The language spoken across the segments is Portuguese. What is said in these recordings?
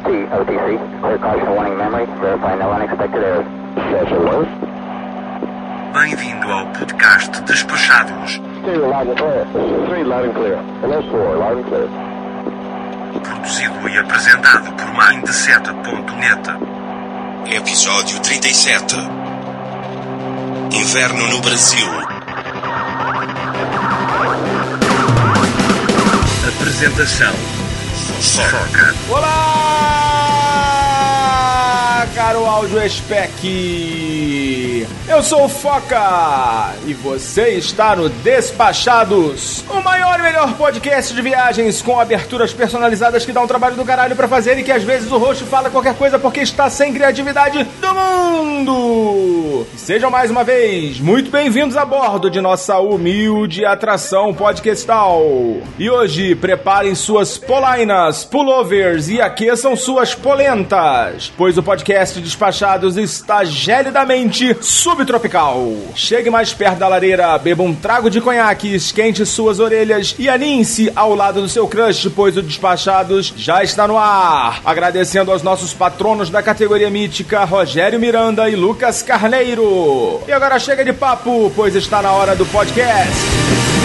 LT, OTC. Clear caution warning memory. Verify no unexpected errors. Bem-vindo ao podcast Despachados, Stereo loud and clear. Three loud and clear. Hello, four loud and clear. produzido e apresentado por Mindset.net. Episódio 37 Inverno no Brasil. Apresentação Foca. Olá, caro áudio spec. Eu sou o Foca e você está no Despachados, o maior e melhor podcast de viagens com aberturas personalizadas que dá um trabalho do caralho pra fazer e que às vezes o host fala qualquer coisa porque está sem criatividade do mundo. Sejam mais uma vez muito bem-vindos a bordo de nossa humilde atração podcastal. E hoje preparem suas polainas, pullovers e aqueçam suas polentas, pois o podcast Despachados está gelidamente subtropical. Chegue mais perto da lareira, beba um trago de conhaque, esquente suas orelhas e aninhe-se ao lado do seu crush, pois o Despachados já está no ar. Agradecendo aos nossos patronos da categoria mítica, Rogério Miranda e Lucas Carneiro. E agora chega de papo, pois está na hora do podcast.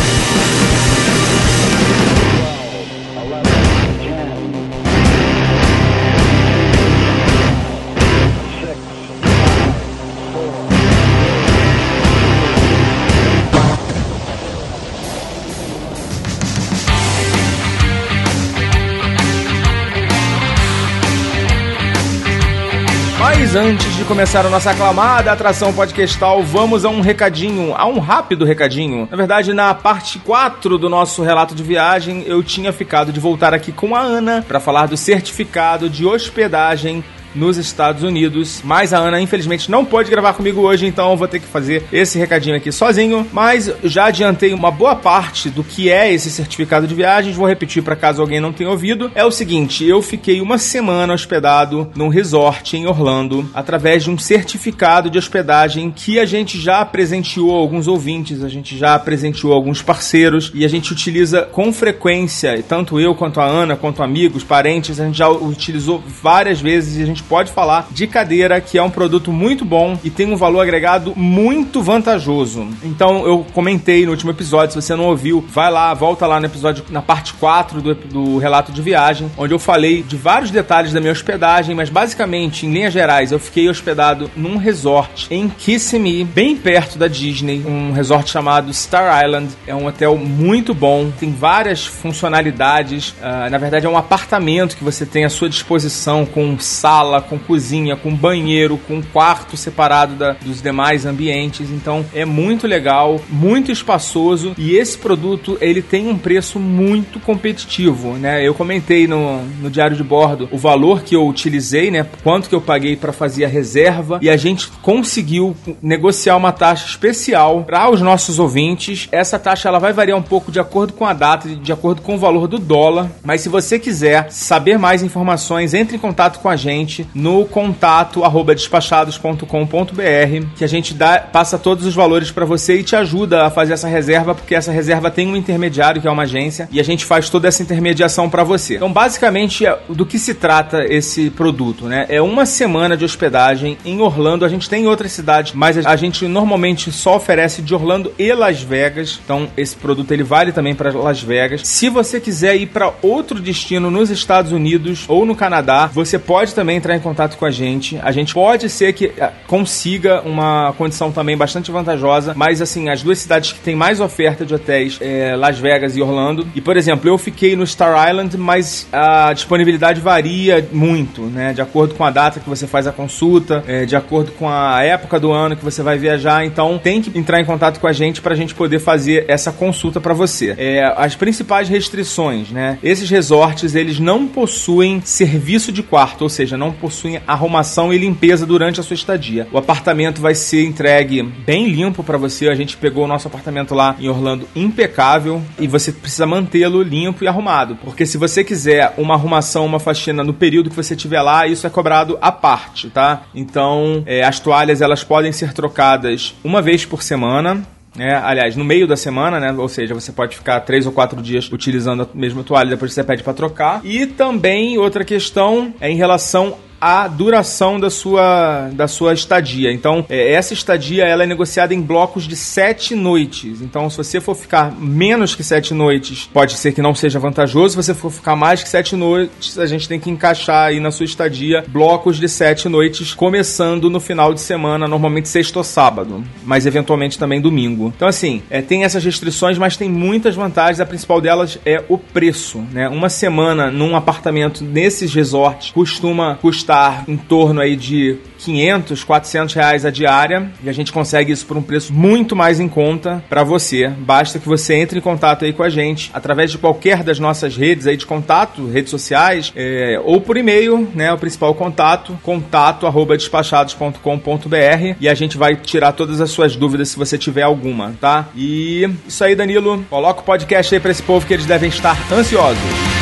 Antes de começar a nossa aclamada atração podcastal, vamos a um recadinho, a um rápido recadinho. Na verdade, na parte 4 do nosso relato de viagem, eu tinha ficado de voltar aqui com a Ana para falar do certificado de hospedagem nos Estados Unidos. Mas a Ana, infelizmente, não pôde gravar comigo hoje, então vou ter que fazer esse recadinho aqui sozinho. Mas já adiantei uma boa parte do que é esse certificado de viagens. Vou repetir para caso alguém não tenha ouvido. É o seguinte: eu fiquei uma semana hospedado num resort em Orlando através de um certificado de hospedagem que a gente já presenteou alguns ouvintes, a gente já presenteou alguns parceiros e a gente utiliza com frequência, tanto eu quanto a Ana, quanto amigos, parentes, a gente já utilizou várias vezes e a gente pode falar de cadeira, que é um produto muito bom e tem um valor agregado muito vantajoso. Então eu comentei no último episódio, se você não ouviu, vai lá, volta lá no episódio, na parte 4 do, do relato de viagem, onde eu falei de vários detalhes da minha hospedagem, mas basicamente, em linhas gerais, eu fiquei hospedado num resort em Kissimmee, bem perto da Disney, um resort chamado Star Island. É um hotel muito bom, tem várias funcionalidades. ah, na verdade, é um apartamento que você tem à sua disposição com sala, com cozinha, com banheiro, com quarto separado da- dos demais ambientes. Então, é muito legal, muito espaçoso e esse produto ele tem um preço muito competitivo, né? Eu comentei no, no diário de bordo o valor que eu utilizei, né? Quanto que eu paguei para fazer a reserva e a gente conseguiu negociar uma taxa especial para os nossos ouvintes. Essa taxa ela vai variar um pouco de acordo com a data, de acordo com o valor do dólar. Mas se você quiser saber mais informações, entre em contato com a gente no contato despachados.com.br que a gente dá, passa todos os valores para você e te ajuda a fazer essa reserva, porque essa reserva tem um intermediário que é uma agência e a gente faz toda essa intermediação para você. Então, basicamente, é- do que se trata esse produto, né? É uma semana de hospedagem em Orlando. A gente tem em outras cidades, mas a gente normalmente só oferece de Orlando e Las Vegas. Então, esse produto ele vale também para Las Vegas. Se você quiser ir para outro destino nos Estados Unidos ou no Canadá, você pode também entrar em contato com a gente. A gente pode ser que eh, consiga uma condição também bastante vantajosa, mas assim, as duas cidades que tem mais oferta de hotéis é Las Vegas e Orlando. E, por exemplo, eu fiquei no Star Island, mas a disponibilidade varia muito, né? De acordo com a data que você faz a consulta, eh, de acordo com a época do ano que você vai viajar. Então, tem que entrar em contato com a gente para a gente poder fazer essa consulta para você. É, as principais restrições, né? Esses resorts, eles não possuem serviço de quarto, ou seja, não possuem arrumação e limpeza durante a sua estadia. O apartamento vai ser entregue bem limpo para você. A gente pegou o nosso apartamento lá em Orlando impecável e você precisa mantê-lo limpo e arrumado, porque se você quiser uma arrumação, uma faxina no período que você estiver lá, isso é cobrado à parte, tá? Então, é, as toalhas elas podem ser trocadas uma vez por semana né? Aliás, no meio da semana, né? Ou seja, você pode ficar três ou quatro dias utilizando a mesma toalha, depois você pede para trocar. E também outra questão é em relação a duração da sua, da sua estadia. Então, é, essa estadia ela é negociada em blocos de sete noites. Então, se você for ficar menos que sete noites, pode ser que não seja vantajoso. Se você for ficar mais que sete noites, a gente tem que encaixar aí na sua estadia blocos de sete noites, começando no final de semana, normalmente sexta ou sábado, mas eventualmente também domingo. Então, assim, é, tem essas restrições, mas tem muitas vantagens. A principal delas é o preço. Né? Uma semana num apartamento nesses resorts costuma custar custar em torno aí de 500, 400 reais a diária e a gente consegue isso por um preço muito mais em conta para você. Basta que você entre em contato aí com a gente através de qualquer das nossas redes aí de contato, redes sociais é, ou por e-mail, né? O principal contato, contato arroba despachados.com.br e a gente vai tirar todas as suas dúvidas se você tiver alguma, tá? E isso aí, Danilo. Coloca o podcast aí para esse povo que eles devem estar ansiosos.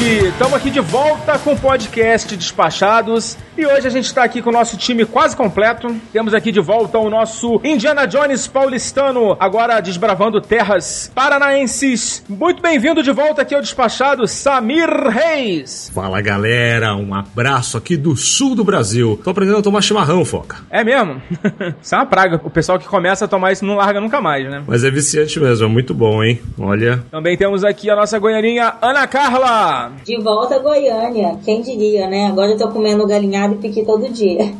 Gente! Estamos aqui de volta com o podcast Despachados e hoje a gente está aqui com o nosso time quase completo. Temos aqui de volta o nosso Indiana Jones paulistano, agora desbravando terras paranaenses. Muito bem-vindo de volta aqui ao Despachado, Samir Reis. Fala galera, um abraço aqui do sul do Brasil. Tô aprendendo a tomar chimarrão, Foca. É mesmo? isso é uma praga. O pessoal que começa a tomar isso não larga nunca mais, né? Mas é viciante mesmo, é muito bom, hein? Olha. Também temos aqui a nossa goianinha Ana Carla. De volta a Goiânia, quem diria, né? Agora eu tô comendo galinhada e piqui todo dia.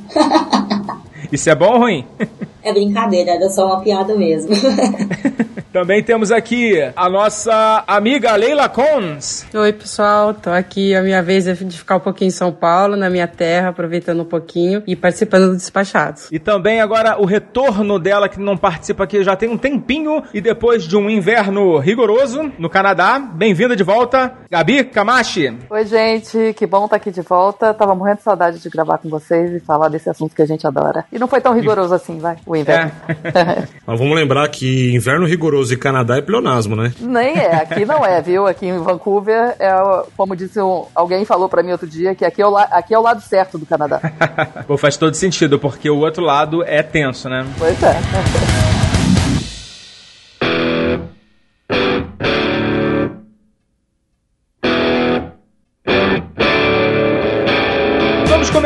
Isso é bom ou ruim? É brincadeira, era só uma piada mesmo. Também temos aqui a nossa amiga Leila Cons. Oi, pessoal. Tô aqui a minha vez é de ficar um pouquinho em São Paulo, na minha terra, aproveitando um pouquinho e participando do Despachados. E também agora o retorno dela, que não participa aqui já tem um tempinho, e depois de um inverno rigoroso no Canadá. Bem-vinda de volta, Gabi Camachi. Oi, gente. Que bom estar aqui de volta. Tava morrendo de saudade de gravar com vocês e falar desse assunto que a gente adora. E não foi tão rigoroso assim, vai, o inverno. É. Mas vamos lembrar que inverno rigoroso e Canadá é pleonasmo, né? Nem é, aqui não é, viu? Aqui em Vancouver, é, como disse um, alguém falou para mim outro dia, que aqui é, o, aqui é o lado certo do Canadá. Pô, faz todo sentido, porque o outro lado é tenso, né? Pois é.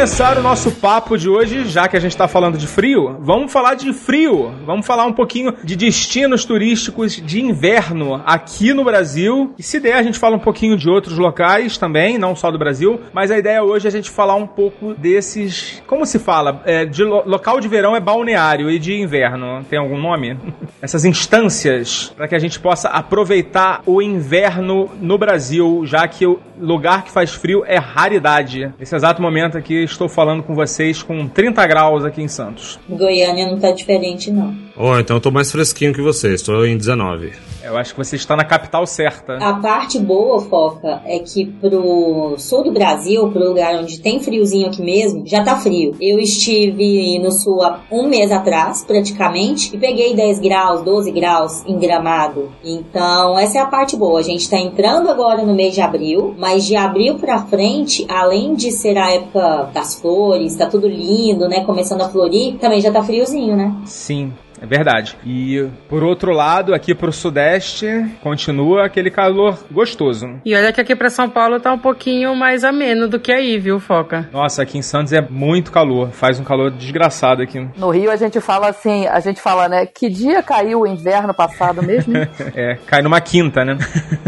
começar o nosso papo de hoje, já que a gente está falando de frio, vamos falar de frio. Vamos falar um pouquinho de destinos turísticos de inverno aqui no Brasil. E se der, a gente fala um pouquinho de outros locais também, não só do Brasil. Mas a ideia hoje é a gente falar um pouco desses. Como se fala? É, de lo local de verão é balneário e de inverno. Tem algum nome? Essas instâncias para que a gente possa aproveitar o inverno no Brasil, já que o lugar que faz frio é raridade. Nesse exato momento aqui estou falando com vocês com 30 graus aqui em Santos. Goiânia não tá diferente, não. Oh, então eu tô mais fresquinho que vocês, estou em 19. Eu acho que você está na capital certa. A parte boa, Foca, é que pro sul do Brasil, pro lugar onde tem friozinho aqui mesmo, já tá frio. Eu estive no sul há um mês atrás, praticamente, e peguei 10 graus, 12 graus em gramado. Então, essa é a parte boa. A gente tá entrando agora no mês de abril, mas de abril pra frente, além de ser a época das flores, tá tudo lindo, né? Começando a florir, também já tá friozinho, né? Sim. É verdade. E por outro lado, aqui pro sudeste, continua aquele calor gostoso. E olha que aqui pra São Paulo tá um pouquinho mais ameno do que aí, viu, Foca? Nossa, aqui em Santos é muito calor. Faz um calor desgraçado aqui. No Rio a gente fala assim, a gente fala, né? Que dia caiu o inverno passado mesmo? é, cai numa quinta, né?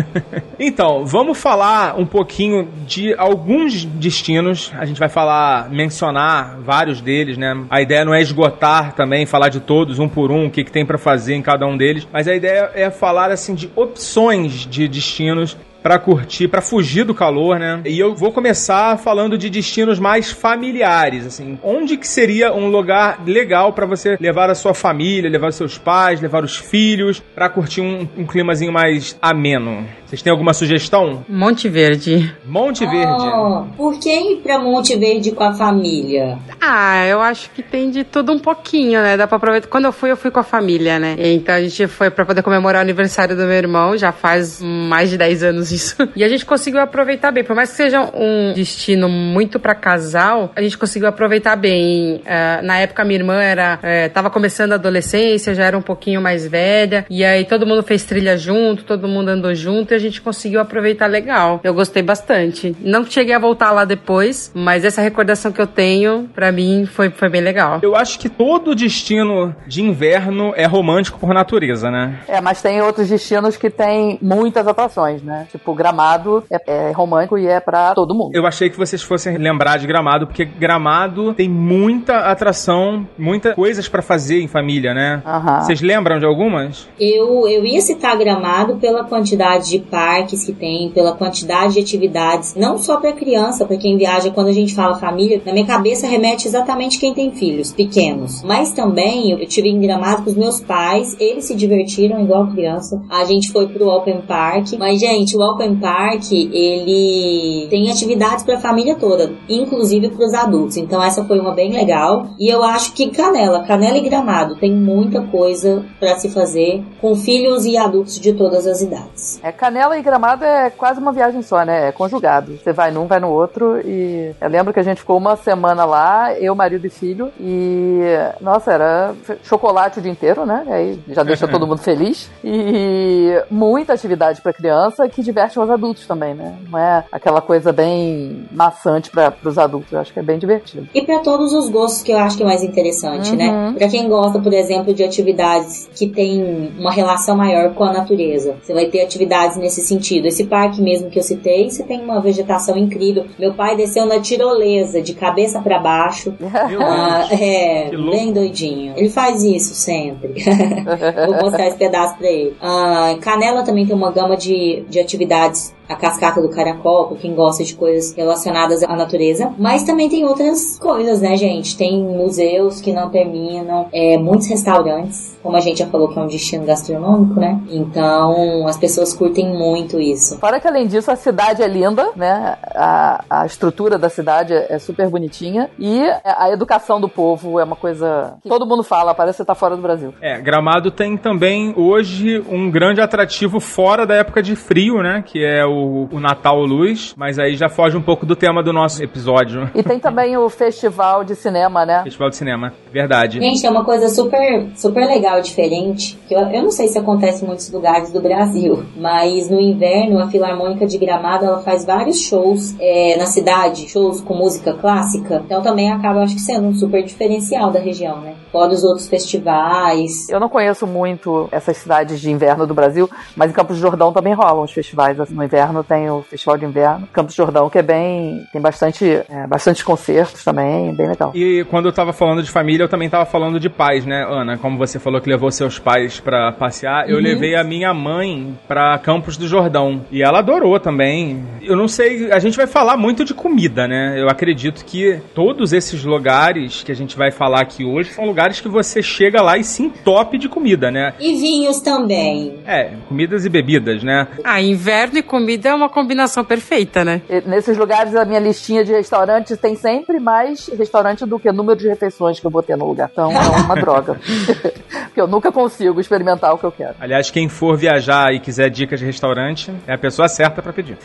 então, vamos falar um pouquinho de alguns destinos. A gente vai falar, mencionar vários deles, né? A ideia não é esgotar também, falar de todos, um por um, o que, que tem para fazer em cada um deles. Mas a ideia é falar assim de opções de destinos pra curtir, pra fugir do calor, né? E eu vou começar falando de destinos mais familiares, assim. Onde que seria um lugar legal pra você levar a sua família, levar os seus pais, levar os filhos, pra curtir um, um climazinho mais ameno? Vocês têm alguma sugestão? Monte Verde. Monte Verde. Oh, por que ir pra Monte Verde com a família? Ah, eu acho que tem de tudo um pouquinho, né? Dá pra aproveitar. Quando eu fui, eu fui com a família, né? Então a gente foi pra poder comemorar o aniversário do meu irmão, já faz mais de 10 anos isso. E a gente conseguiu aproveitar bem. Por mais que seja um destino muito pra casal, a gente conseguiu aproveitar bem. Ah, na época, minha irmã era, eh, tava começando a adolescência, já era um pouquinho mais velha. E aí todo mundo fez trilha junto, todo mundo andou junto e a gente conseguiu aproveitar legal. Eu gostei bastante. Não cheguei a voltar lá depois, mas essa recordação que eu tenho, pra mim, foi, foi bem legal. Eu acho que todo destino de inverno é romântico por natureza, né? É, mas tem outros destinos que tem muitas atrações, né? Tipo, Gramado é, é romântico e é pra todo mundo. Eu achei que vocês fossem lembrar de Gramado, porque Gramado tem muita atração, muitas coisas pra fazer em família, né? Aham. Vocês lembram de algumas? Eu, eu ia citar Gramado pela quantidade de parques que tem, pela quantidade de atividades, não só para criança, para quem viaja, quando a gente fala família, na minha cabeça remete exatamente quem tem filhos pequenos. Mas também eu tive em Gramado com os meus pais, eles se divertiram igual criança. A gente foi pro Open Park, mas gente, o Open Park, ele tem atividades para a família toda, inclusive para os adultos. Então essa foi uma bem legal. E eu acho que Canela, Canela e Gramado tem muita coisa para se fazer com filhos e adultos de todas as idades. É, Canela e Gramado é quase uma viagem só, né? É conjugado. Você vai num, vai no outro e eu lembro que a gente ficou uma semana lá, eu, marido e filho, e nossa, era chocolate o dia inteiro, né? Aí já deixa todo mundo feliz. E muita atividade pra criança que diverte os adultos também, né? Não é aquela coisa bem maçante para os adultos. Eu acho que é bem divertido. E para todos os gostos que eu acho que é mais interessante, Uhum. né? Para quem gosta, por exemplo, de atividades que tem uma relação maior com a natureza, você vai ter atividades nesse sentido. Esse parque mesmo que eu citei, você tem uma vegetação incrível. Meu pai desceu na tirolesa, de cabeça para baixo. Ah, é, bem doidinho. Ele faz isso sempre. Vou mostrar esse pedaço pra ele. Ah, Canela também tem uma gama de, de atividades. atividades A cascata do caracol, pra quem gosta de coisas relacionadas à natureza. Mas também tem outras coisas, né, gente? Tem museus que não terminam, é, muitos restaurantes, como a gente já falou que é um destino gastronômico, né? Então as pessoas curtem muito isso. Fora que além disso a cidade é linda, né? A, a estrutura da cidade é, é super bonitinha e a educação do povo é uma coisa que todo mundo fala, parece que você tá fora do Brasil. É, Gramado tem também hoje um grande atrativo fora da época de frio, né? Que é o, o Natal Luz, mas aí já foge um pouco do tema do nosso episódio. E tem também o festival de cinema, né? Festival de Cinema, verdade. Gente, é uma coisa super, super legal, diferente. Que eu, eu não sei se acontece em muitos lugares do Brasil, mas no inverno a Filarmônica de Gramado ela faz vários shows é, na cidade, shows com música clássica. Então também acaba, acho que sendo um super diferencial da região, né? Fora os outros festivais. Eu não conheço muito essas cidades de inverno do Brasil, mas em Campos do Jordão também rolam os festivais. assim, No inverno tem o Festival de Inverno. Campos do Jordão, que é bem. tem bastante, é, bastante concertos também, bem legal. E quando eu tava falando de família, eu também tava falando de pais, né, Ana? Como você falou que levou seus pais pra passear, eu levei a minha mãe pra Campos do Jordão. E ela adorou também. Eu não sei, a gente vai falar muito de comida, né? Eu acredito que todos esses lugares que a gente vai falar aqui hoje são lugares que você chega lá e se entope de comida, né? E vinhos também. É, comidas e bebidas, né? Ah, inverno e comida é uma combinação perfeita, né? E nesses lugares, a minha listinha de restaurantes tem sempre mais restaurante do que número de refeições que eu vou ter no lugar. Então é uma droga. Porque eu nunca consigo experimentar o que eu quero. Aliás, quem for viajar e quiser dicas de restaurante, é a pessoa certa pra pedir.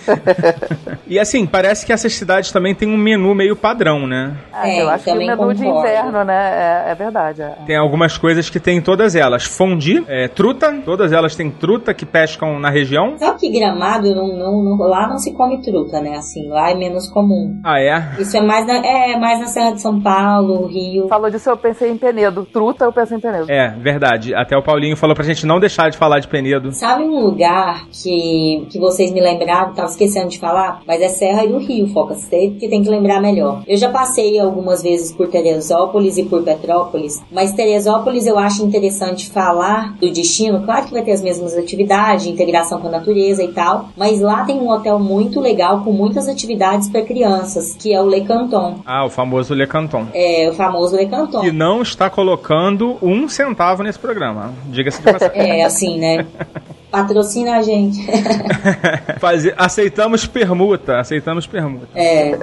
e assim, parece que essas cidades também têm um menu meio padrão, né? É, eu acho que o menu de concordo. inverno, né? É, é verdade. é. Tem algumas coisas que tem em todas elas. Fondue, é, truta, todas elas têm truta que pescam na região. Sabe que Gramado, não, não, não- lá não se come truta, né? Assim, lá é menos comum. Ah, é? Isso é mais na, é, mais na Serra de São Paulo, Rio. Falou disso, eu pensei em Penedo. Truta, eu pensei em Penedo. É, verdade. Até o Paulinho falou pra gente não deixar de falar de Penedo. Sabe um lugar que, que vocês me lembraram, tava esquecendo de falar, mas é Serra do Rio, Focas, tem- que tem que lembrar melhor. Eu já passei algumas vezes por Teresópolis e por Petrópolis, mas Teresópolis eu acho interessante falar do destino, claro que vai ter as mesmas atividades, integração com a natureza e tal, mas lá lá tem um hotel muito legal com muitas atividades para crianças, que é o Le Canton. Ah, o famoso Le Canton. É, o famoso Le Canton. Que não está colocando um centavo nesse programa. Diga-se de passagem. É, assim, né? Patrocina a gente. Fazer- aceitamos permuta, aceitamos permuta. É.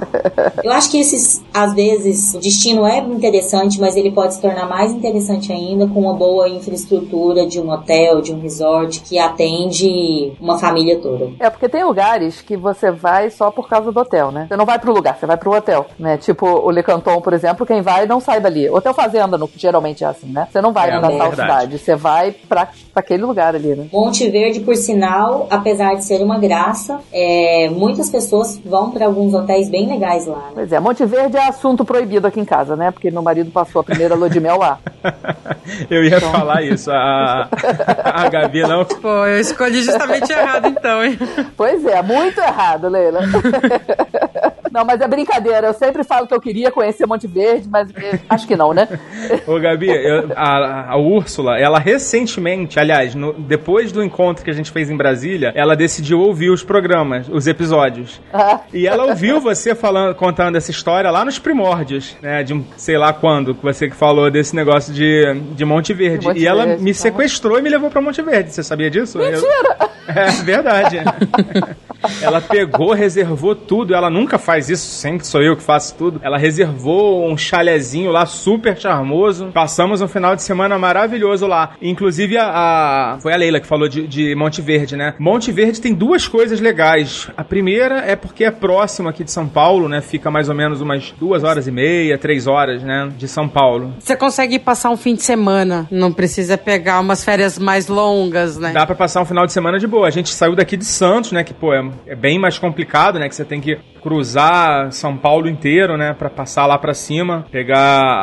Eu acho que esses, às vezes, o destino é interessante, mas ele pode se tornar mais interessante ainda com uma boa infraestrutura de um hotel, de um resort que atende uma família toda. É, porque tem lugares que você vai só por causa do hotel, né? Você não vai pro lugar, você vai pro hotel, né? Tipo o Le Canton, por exemplo, quem vai não sai dali. Hotel Fazenda, no, geralmente é assim, né? Você não vai É, na tal cidade, você vai pra, pra aquele lugar ali, né? Monte Verde, por sinal, apesar de ser uma graça, é, muitas pessoas vão para alguns hotéis bem legais lá. Né? Pois é, Monte Verde é assunto proibido aqui em casa, né? Porque meu marido passou a primeira lua de mel lá. Eu ia falar isso. A, a Gabi não. Pô, eu escolhi justamente errado então, hein? Pois é, muito errado, Leila. Não, mas é brincadeira. Eu sempre falo que eu queria conhecer Monte Verde, mas eh, acho que não, né? Ô, Gabi, eu- a, a Úrsula, ela recentemente, aliás, no- depois do encontro que a gente fez em Brasília, ela decidiu ouvir os programas, os episódios. Ah, E ela ouviu você falando, contando essa história lá nos primórdios, né? De um, sei lá quando, que você que falou desse negócio de, de Monte Verde. De Monte e ela Verde, me tá. sequestrou e me levou pra Monte Verde. Você sabia disso? Mentira! É verdade. ela pegou, reservou tudo. Ela nunca faz isso, sempre sou eu que faço tudo. Ela reservou um chalezinho lá super charmoso. Passamos um final de semana maravilhoso lá. Inclusive, a, a- foi a Leila que falou de, de Monte Verde, né? Monte Verde tem duas coisas legais. A primeira é porque é próximo aqui de São Paulo, né? Fica mais ou menos umas duas horas e meia, três horas, né? De São Paulo. Você consegue passar um fim de semana, não precisa pegar umas férias mais longas, né? Dá pra passar um final de semana de boa. A gente saiu daqui de Santos, né? Que, pô, é, é bem mais complicado, né? Que você tem que cruzar São Paulo inteiro, né? Pra passar lá pra cima. Pegar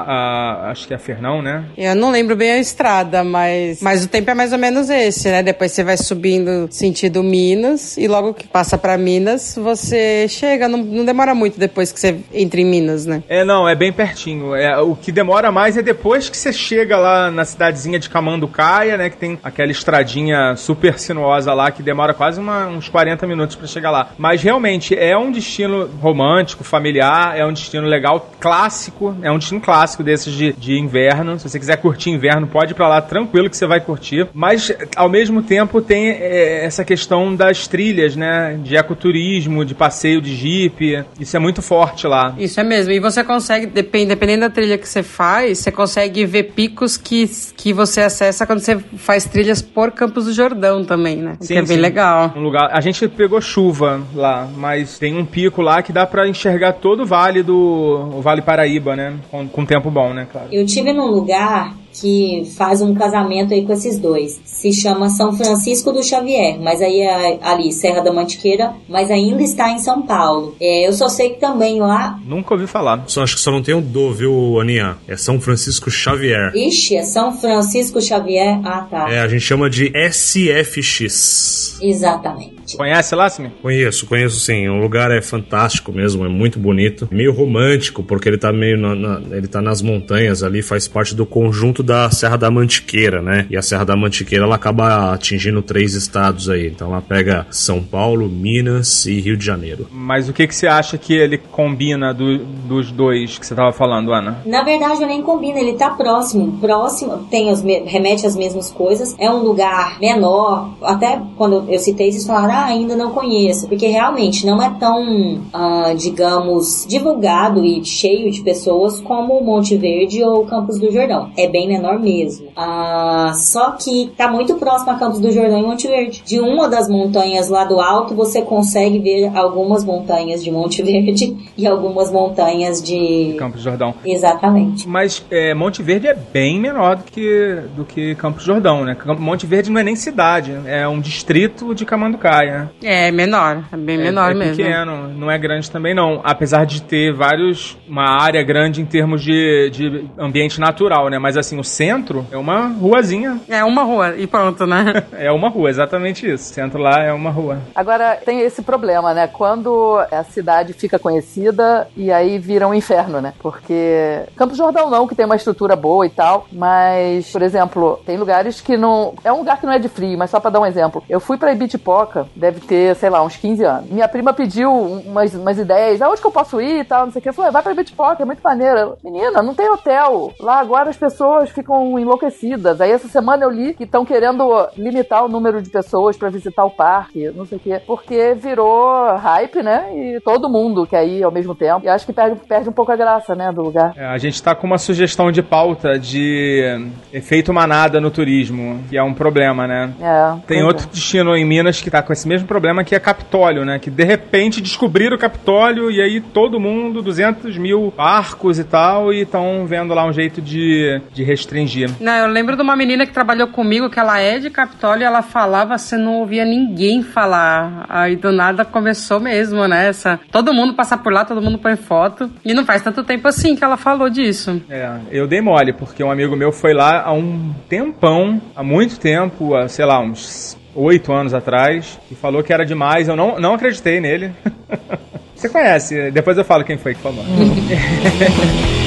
a. Acho que é a Fernão, né? Eu não lembro bem a estrada, mas, mas o tempo é mais ou menos esse, né? Depois você vai subindo sentido Minas e logo que passa pra Minas, você chega, não, não demora muito depois que você entra em Minas, né? É, não, é bem pertinho. É, o que demora mais é depois que você chega lá na cidadezinha de Camanducaia, né? Que tem aquela estradinha super sinuosa lá que demora quase uma- uns 40 minutos pra chegar lá. Mas realmente é um destino romântico, familiar, é um destino legal, clássico. É um destino clássico desses de, de inverno. Se você quiser curtir inverno, pode ir pra lá tranquilo que você vai curtir. Mas ao mesmo tempo tem é, essa questão das trilhas, né? De ecoturismo, de passeio de jipe. Isso é muito forte lá. Isso é mesmo. E você consegue, depend- dependendo da trilha que você faz, você consegue ver picos que, que você acessa quando você faz trilhas por Campos do Jordão também, né? que é bem sim. legal. Um lugar. A gente pegou chuva lá, mas tem um pico lá que dá pra enxergar todo o vale do o Vale Paraíba, né? Com, com tempo bom, né, claro. Eu tive num lugar que faz um casamento aí com esses dois. Se chama São Francisco do Xavier, mas aí é ali, Serra da Mantiqueira, mas ainda está em São Paulo. É, eu só sei que também lá, Nunca ouvi falar. Só acho que só não tem o do, viu, Aninha? É São Francisco Xavier. ixi, é São Francisco Xavier. Ah, tá. É, a gente chama de SFX. Exatamente. Conhece lá, Simi? Conheço, conheço sim. O lugar é fantástico mesmo, é muito bonito. Meio romântico, porque ele tá meio na, na- ele tá nas montanhas ali, faz parte do conjunto da Serra da Mantiqueira, né? E a Serra da Mantiqueira ela acaba atingindo três estados aí. Então ela pega São Paulo, Minas e Rio de Janeiro. Mas o que, que você acha que ele combina do- dos dois que você tava falando, Ana? Na verdade, eu nem combina, ele tá próximo. Próximo, tem os me- remete às mesmas coisas. É um lugar menor. Até quando eu citei, vocês falaram, ah, ainda não conheço. Porque realmente não é tão, ah, digamos, divulgado e cheio de pessoas como Monte Verde ou Campos do Jordão. É bem menor mesmo. Ah, só que tá muito próximo a Campos do Jordão e Monte Verde. De uma das montanhas lá do alto, você consegue ver algumas montanhas de Monte Verde e algumas montanhas de Campos do Jordão. Exatamente. Mas é, Monte Verde é bem menor do que, do que Campos do Jordão, né? Monte Verde não é nem cidade, é um distrito de Camanducaia. É menor, é bem menor é, é mesmo. pequeno, não é grande também não. Apesar de ter vários, uma área grande em termos de, de ambiente natural, né? Mas assim, assim, o centro é uma ruazinha. É uma rua e pronto, né? É uma rua, exatamente isso. O centro lá é uma rua. Agora, tem esse problema, né? Quando a cidade fica conhecida e aí vira um inferno, né? Porque Campos Jordão não, que tem uma estrutura boa e tal, mas, por exemplo, tem lugares que não... É um lugar que não é de frio, mas só pra dar um exemplo. Eu fui pra Ibitipoca, deve ter, sei lá, uns 15 anos. Minha prima pediu umas, umas ideias, aonde que eu posso ir e tal, não sei o que. Eu falei, vai pra Ibitipoca, é muito maneiro. Eu, Menina, não tem hotel. Lá agora as pessoas ficam enlouquecidas. Aí essa semana eu li que estão querendo limitar o número de pessoas pra visitar o parque, não sei o quê, porque virou hype, né? E todo mundo quer ir ao mesmo tempo. E acho que perde, perde um pouco a graça, né, do lugar. É, a gente tá com uma sugestão de pauta de efeito manada no turismo, que é um problema, né? É. Tem outro destino em Minas que tá com esse mesmo problema, que é Capitólio, né? Que de repente descobriram o Capitólio e aí todo mundo, 200 mil barcos e tal, e estão vendo lá um jeito de, de restringir. Não, eu lembro de uma menina que trabalhou comigo, que ela é de Capitólio, e ela falava, você não ouvia ninguém falar. Aí do nada começou mesmo, né? Essa, todo mundo passa por lá, todo mundo põe foto. E não faz tanto tempo assim que ela falou disso. É, eu dei mole, porque um amigo meu foi lá há um tempão, há muito tempo, há, sei lá, uns oito anos atrás, e falou que era demais. Eu não, não acreditei nele. Você conhece, depois eu falo quem foi que falou.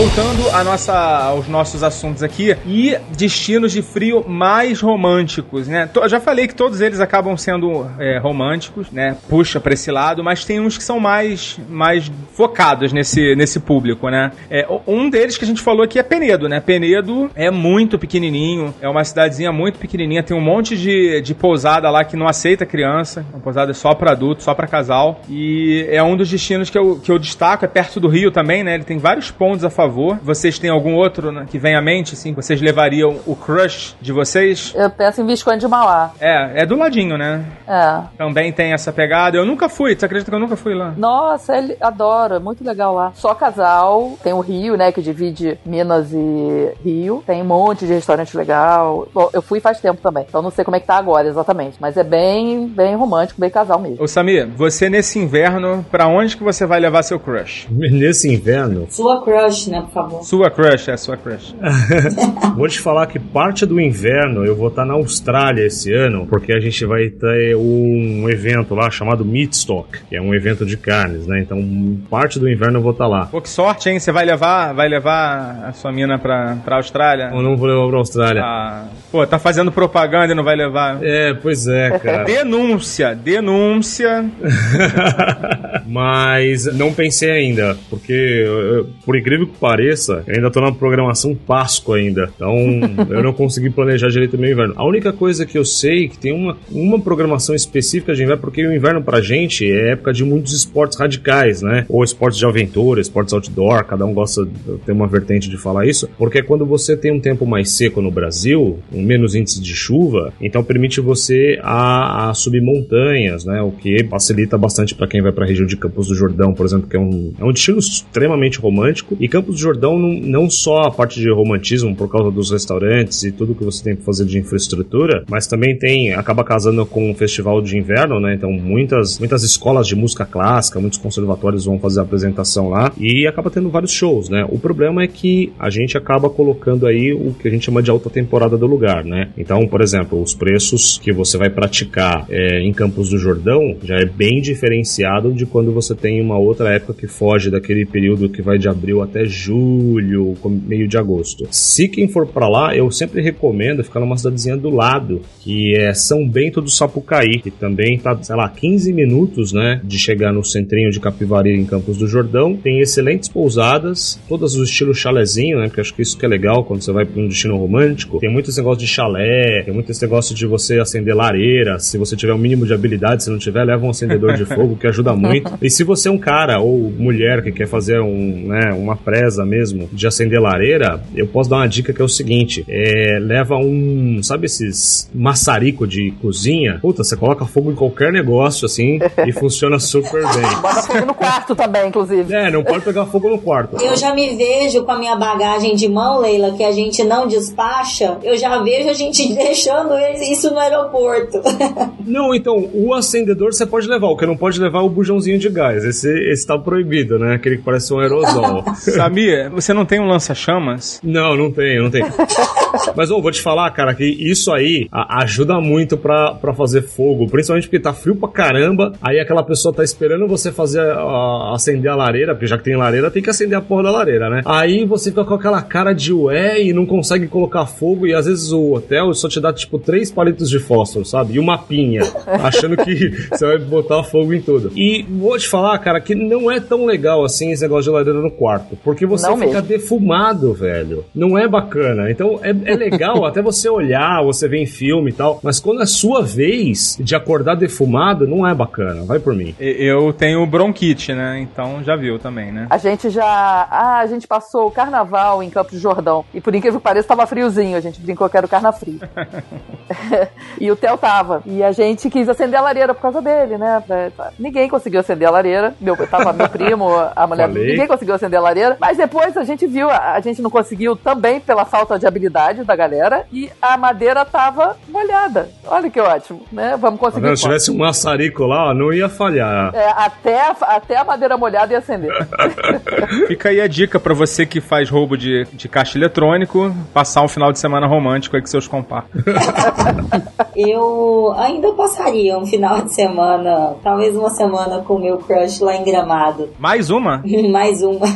Voltando a nossa, aos nossos assuntos aqui e destinos de frio mais românticos, né? Já falei que todos eles acabam sendo é, românticos, né? Puxa pra esse lado, mas tem uns que são mais, mais focados nesse, nesse público, né? É, um deles que a gente falou aqui é Penedo, né? Penedo é muito pequenininho, é uma cidadezinha muito pequenininha, tem um monte de, de pousada lá que não aceita criança, uma pousada só pra adulto, só pra casal, e é um dos destinos que eu, que eu destaco, é perto do Rio também, né? Ele tem vários pontos a favor. Vocês têm algum outro né, que vem à mente, assim? Vocês levariam o crush de vocês? Eu penso em Visconde de Mauá. É, é do ladinho, né? É. Também tem essa pegada. Eu nunca fui, você acredita que eu nunca fui lá? Nossa, ele adora, muito legal lá. Só casal, tem o Rio, né, que divide Minas e Rio. Tem um monte de restaurante legal. Bom, eu fui faz tempo também, então não sei como é que tá agora exatamente, mas é bem, bem romântico, bem casal mesmo. Ô Samir, você nesse inverno, pra onde que você vai levar seu crush? Nesse inverno, Sua crush, né, por favor. Sua crush, é sua crush. vou te falar que parte do inverno eu vou estar na Austrália esse ano, porque a gente vai ter um evento lá chamado Meatstock, que é um evento de carnes, né? Então, parte do inverno eu vou estar lá. Pô, que sorte, hein? Você vai levar, vai levar a sua mina pra, pra Austrália? Eu não vou levar pra Austrália. Ah, pô, tá fazendo propaganda e não vai levar. É, pois é, cara. Denúncia, denúncia. Mas não pensei ainda, porque eu- por incrível que pareça, eu ainda tô na programação Páscoa ainda. Então eu não consegui planejar direito o meu inverno. A única coisa que eu sei é que tem uma, uma programação específica de inverno, porque o inverno pra gente é época de muitos esportes radicais, né? Ou esportes de aventura, esportes outdoor, cada um gosta, tem uma vertente de falar isso, porque quando você tem um tempo mais seco no Brasil, um menos índice de chuva, então permite você a, a subir montanhas, né? O que facilita bastante para quem vai para a região de Campos do Jordão, por exemplo, que é um, é um destino extremamente romântico. E Campos do Jordão não, não só a parte de romantismo por causa dos restaurantes e tudo que você tem que fazer de infraestrutura, mas também tem acaba casando com o festival de inverno, né? Então muitas muitas escolas de música clássica, muitos conservatórios vão fazer a apresentação lá e acaba tendo vários shows, né? O problema é que a gente acaba colocando aí o que a gente chama de alta temporada do lugar, né? Então, por exemplo, os preços que você vai praticar é, em Campos do Jordão já é bem diferenciado de quando você tem uma outra época que foge daquele período que vai de abril até julho, meio de agosto. Se quem for pra lá, eu sempre recomendo ficar numa cidadezinha do lado, que é São Bento do Sapucaí, que também tá, sei lá, 15 minutos, né, de chegar no centrinho de Capivari em Campos do Jordão. Tem excelentes pousadas, todas do estilo chalezinho, né, porque acho que isso que é legal quando você vai pra um destino romântico. Tem muito esse negócio de chalé, tem muito esse negócio de você acender lareira, se você tiver o mínimo de habilidade, se não tiver, leva um acendedor de fogo, que ajuda muito. E se você é um cara ou mulher que quer fazer um, né, uma presa pesa mesmo de acender lareira, eu posso dar uma dica que é o seguinte: é, leva um, sabe esses maçarico de cozinha? Puta, você coloca fogo em qualquer negócio assim e funciona super bem. Bota fogo no quarto também, inclusive. É, não pode pegar fogo no quarto. Eu já me vejo com a minha bagagem de mão, Leila, que a gente não despacha. Eu já vejo a gente deixando isso no aeroporto. Não, então, o acendedor você pode levar, o que não pode levar é o bujãozinho de gás. Esse, esse tá proibido, né? Aquele que parece um aerosol. Sabia? Você não tem um lança-chamas? Não, não tenho, não tenho. Mas eu vou te falar, cara, que isso aí ajuda muito pra, pra fazer fogo, principalmente porque tá frio pra caramba. Aí aquela pessoa tá esperando você fazer a- acender a lareira, porque já que tem lareira, tem que acender a porra da lareira, né? Aí você fica com aquela cara de ué e não consegue colocar fogo, e às vezes o hotel só te dá tipo três palitos de fósforo, sabe? E uma pinha, achando que você vai botar fogo em tudo. E vou te falar, cara, que não é tão legal assim esse negócio de lareira no quarto, porque você Não fica mesmo. defumado, velho. Não é bacana. Então é, é legal até você olhar, você ver em filme e tal, mas quando é sua vez de acordar defumado, não é bacana. Vai por mim. Eu tenho bronquite, né? Então já viu também, né? A gente já. Ah, a gente passou o carnaval em Campos do Jordão. E por incrível que pareça, tava friozinho. A gente brincou que era o carna frio. e o Theo tava. E a gente quis acender a lareira por causa dele, né? Ninguém conseguiu acender a lareira. Meu, tava meu primo, a mulher. Falei. Ninguém conseguiu acender a lareira. Mas depois a gente viu, a a gente não conseguiu também pela falta de habilidade da galera. E a madeira tava molhada. Olha que ótimo, né? Vamos Tá conseguir. Se tivesse um maçarico lá, ó, não ia falhar. É, até, até a madeira molhada ia acender. Fica aí a dica pra você que faz roubo de, de caixa eletrônico, passar um final de semana romântico aí com seus comparsos. Eu ainda passaria um final de semana, talvez uma semana com o meu crush lá em Gramado. Mais uma? Mais uma.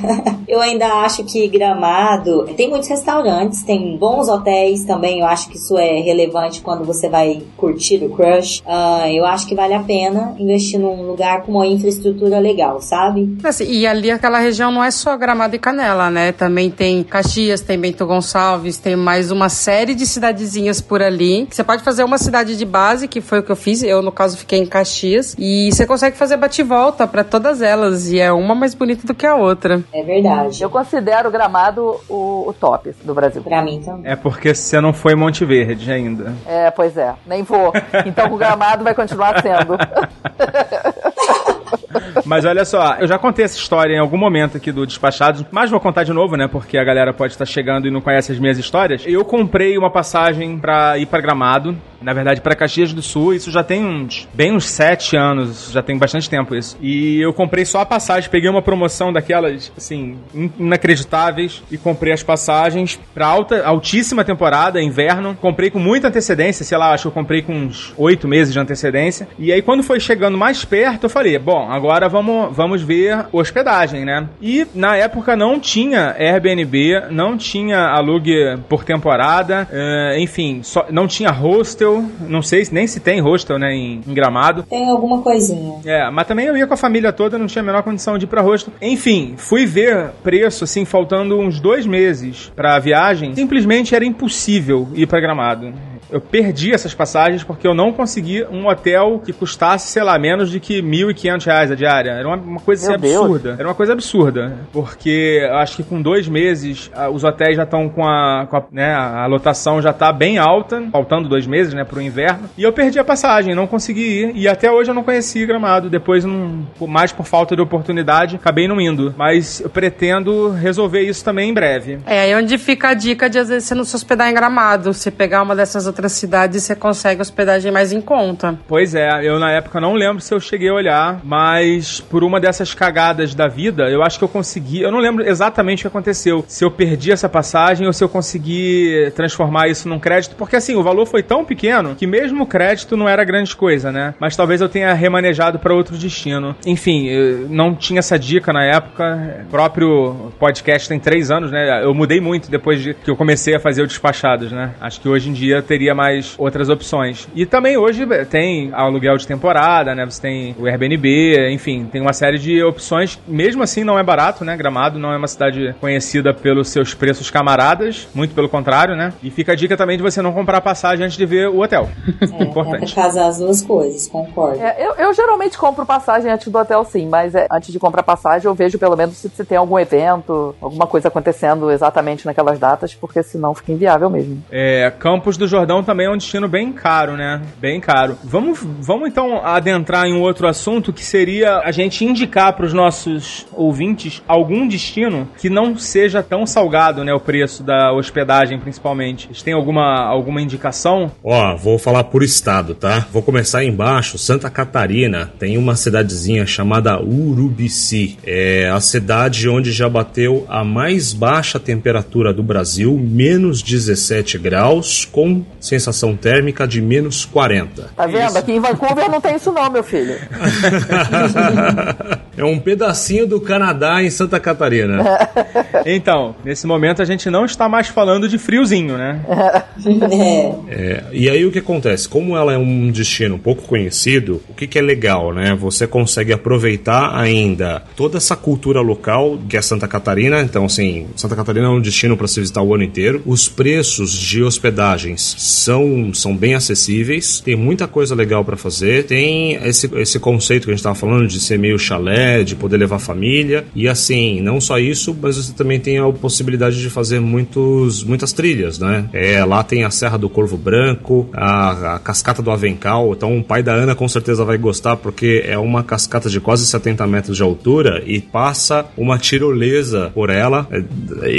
Eu ainda acho que Gramado tem muitos restaurantes, tem bons hotéis também. Eu acho que isso é relevante quando você vai curtir o crush. Ah, eu acho que vale a pena investir num lugar com uma infraestrutura legal, sabe? Assim, e ali aquela região não é só Gramado e Canela, né? Também tem Caxias, tem Bento Gonçalves, tem mais uma série de cidadezinhas por ali. Você pode fazer uma cidade de base, que foi o que eu fiz. Eu, no caso, fiquei em Caxias. E você consegue fazer bate-volta pra todas elas. E é uma mais bonita do que a outra. É verdade. Eu considero o gramado o, o top do Brasil. Pra mim também. É porque você não foi Monte Verde ainda. É, pois é, nem vou. Então o gramado vai continuar sendo. Mas olha só, eu já contei essa história em algum momento aqui do Despachados, mas vou contar de novo, né? Porque a galera pode estar chegando e não conhece as minhas histórias. Eu comprei uma passagem pra ir pra Gramado, na verdade pra Caxias do Sul, isso já tem uns, bem uns sete anos, já tem bastante tempo isso. E eu comprei só a passagem, peguei uma promoção daquelas, assim, in- inacreditáveis e comprei as passagens pra alta, altíssima temporada, inverno. Comprei com muita antecedência, sei lá, acho que eu comprei com uns oito meses de antecedência. E aí quando foi chegando mais perto, eu falei, bom, agora vamos, vamos ver hospedagem, né? E na época não tinha Airbnb, não tinha alugue por temporada, eh, enfim, só, não tinha hostel, não sei se- nem se tem hostel, né, em, em Gramado. Tem alguma coisinha. É, mas também eu ia com a família toda, não tinha a menor condição de ir pra rosto. Enfim, fui ver preço, assim, faltando uns dois meses pra viagem. Simplesmente era impossível ir pra Gramado. Eu perdi essas passagens porque eu não consegui um hotel que custasse, sei lá, menos de que 1.500 reais a diária. Era uma, uma coisa assim, Deus. absurda. Era uma coisa absurda. Porque eu acho que com dois meses os hotéis já estão com, a, com a, né, a lotação já tá bem alta, faltando dois meses, né, pro inverno. E eu perdi a passagem, não consegui ir. E até hoje eu não conheci Gramado. Depois, não, mais por falta de oportunidade, acabei não indo. Mas eu pretendo resolver isso também em breve. É aí onde fica a dica de às vezes você não se hospedar em Gramado. Você pegar uma dessas outras cidades, você consegue hospedagem mais em conta. Pois é, eu na época não lembro se eu cheguei a olhar, mas por uma dessas cagadas da vida, eu acho que eu consegui. Eu não lembro exatamente o que aconteceu. Se eu perdi essa passagem ou se eu consegui transformar isso num crédito, porque assim, o valor foi tão pequeno que mesmo o crédito não era grande coisa, né? Mas talvez eu tenha remanejado para outro destino. Enfim, não tinha essa dica na época. O próprio podcast tem três anos, né? Eu mudei muito depois de que eu comecei a fazer o Despachados, né? Acho que hoje em dia teria teria mais outras opções. E também hoje tem aluguel de temporada, né? Você tem o Airbnb, enfim, tem uma série de opções. Mesmo assim, não é barato, né? Gramado não é uma cidade conhecida pelos seus preços camaradas, muito pelo contrário, né? E fica a dica também de você não comprar passagem antes de ver o hotel. É, Importante. É casar as duas coisas, concordo. É, eu, eu geralmente compro passagem antes do hotel, sim, mas é, antes de comprar passagem eu vejo pelo menos se, se tem algum evento, alguma coisa acontecendo exatamente naquelas datas, porque senão fica inviável mesmo. É, Campos do Jordão também é um destino bem caro, né? Bem caro. Vamos, vamos então adentrar em um outro assunto que seria a gente indicar para os nossos ouvintes algum destino que não seja tão salgado, né? O preço da hospedagem, principalmente. Vocês têm alguma, alguma indicação? Ó, vou falar por estado, tá? Vou começar embaixo. Santa Catarina tem uma cidadezinha chamada Urubici. É a cidade onde já bateu a mais baixa temperatura do Brasil, menos 17 graus, com sensação térmica de menos 40. Tá vendo? Aqui em Vancouver não tem isso não, meu filho. é um pedacinho do Canadá em Santa Catarina. Então, nesse momento a gente não está mais falando de friozinho, né? É. É, e aí o que acontece? Como ela é um destino pouco conhecido, o que, que é legal, né? Você consegue aproveitar ainda toda essa cultura local que é Santa Catarina. Então, assim, Santa Catarina é um destino para se visitar o ano inteiro. Os preços de hospedagens são, são bem acessíveis. Tem muita coisa legal para fazer. Tem esse, esse conceito que a gente estava falando de ser meio chalé, de poder levar família. E assim, não só isso, mas você também tem a possibilidade de fazer muitos, muitas trilhas, né? É, lá tem a Serra do Corvo Branco, a, a Cascata do Avencal. Então, o pai da Ana com certeza vai gostar, porque é uma cascata de quase 70 metros de altura e passa uma tirolesa por ela. É,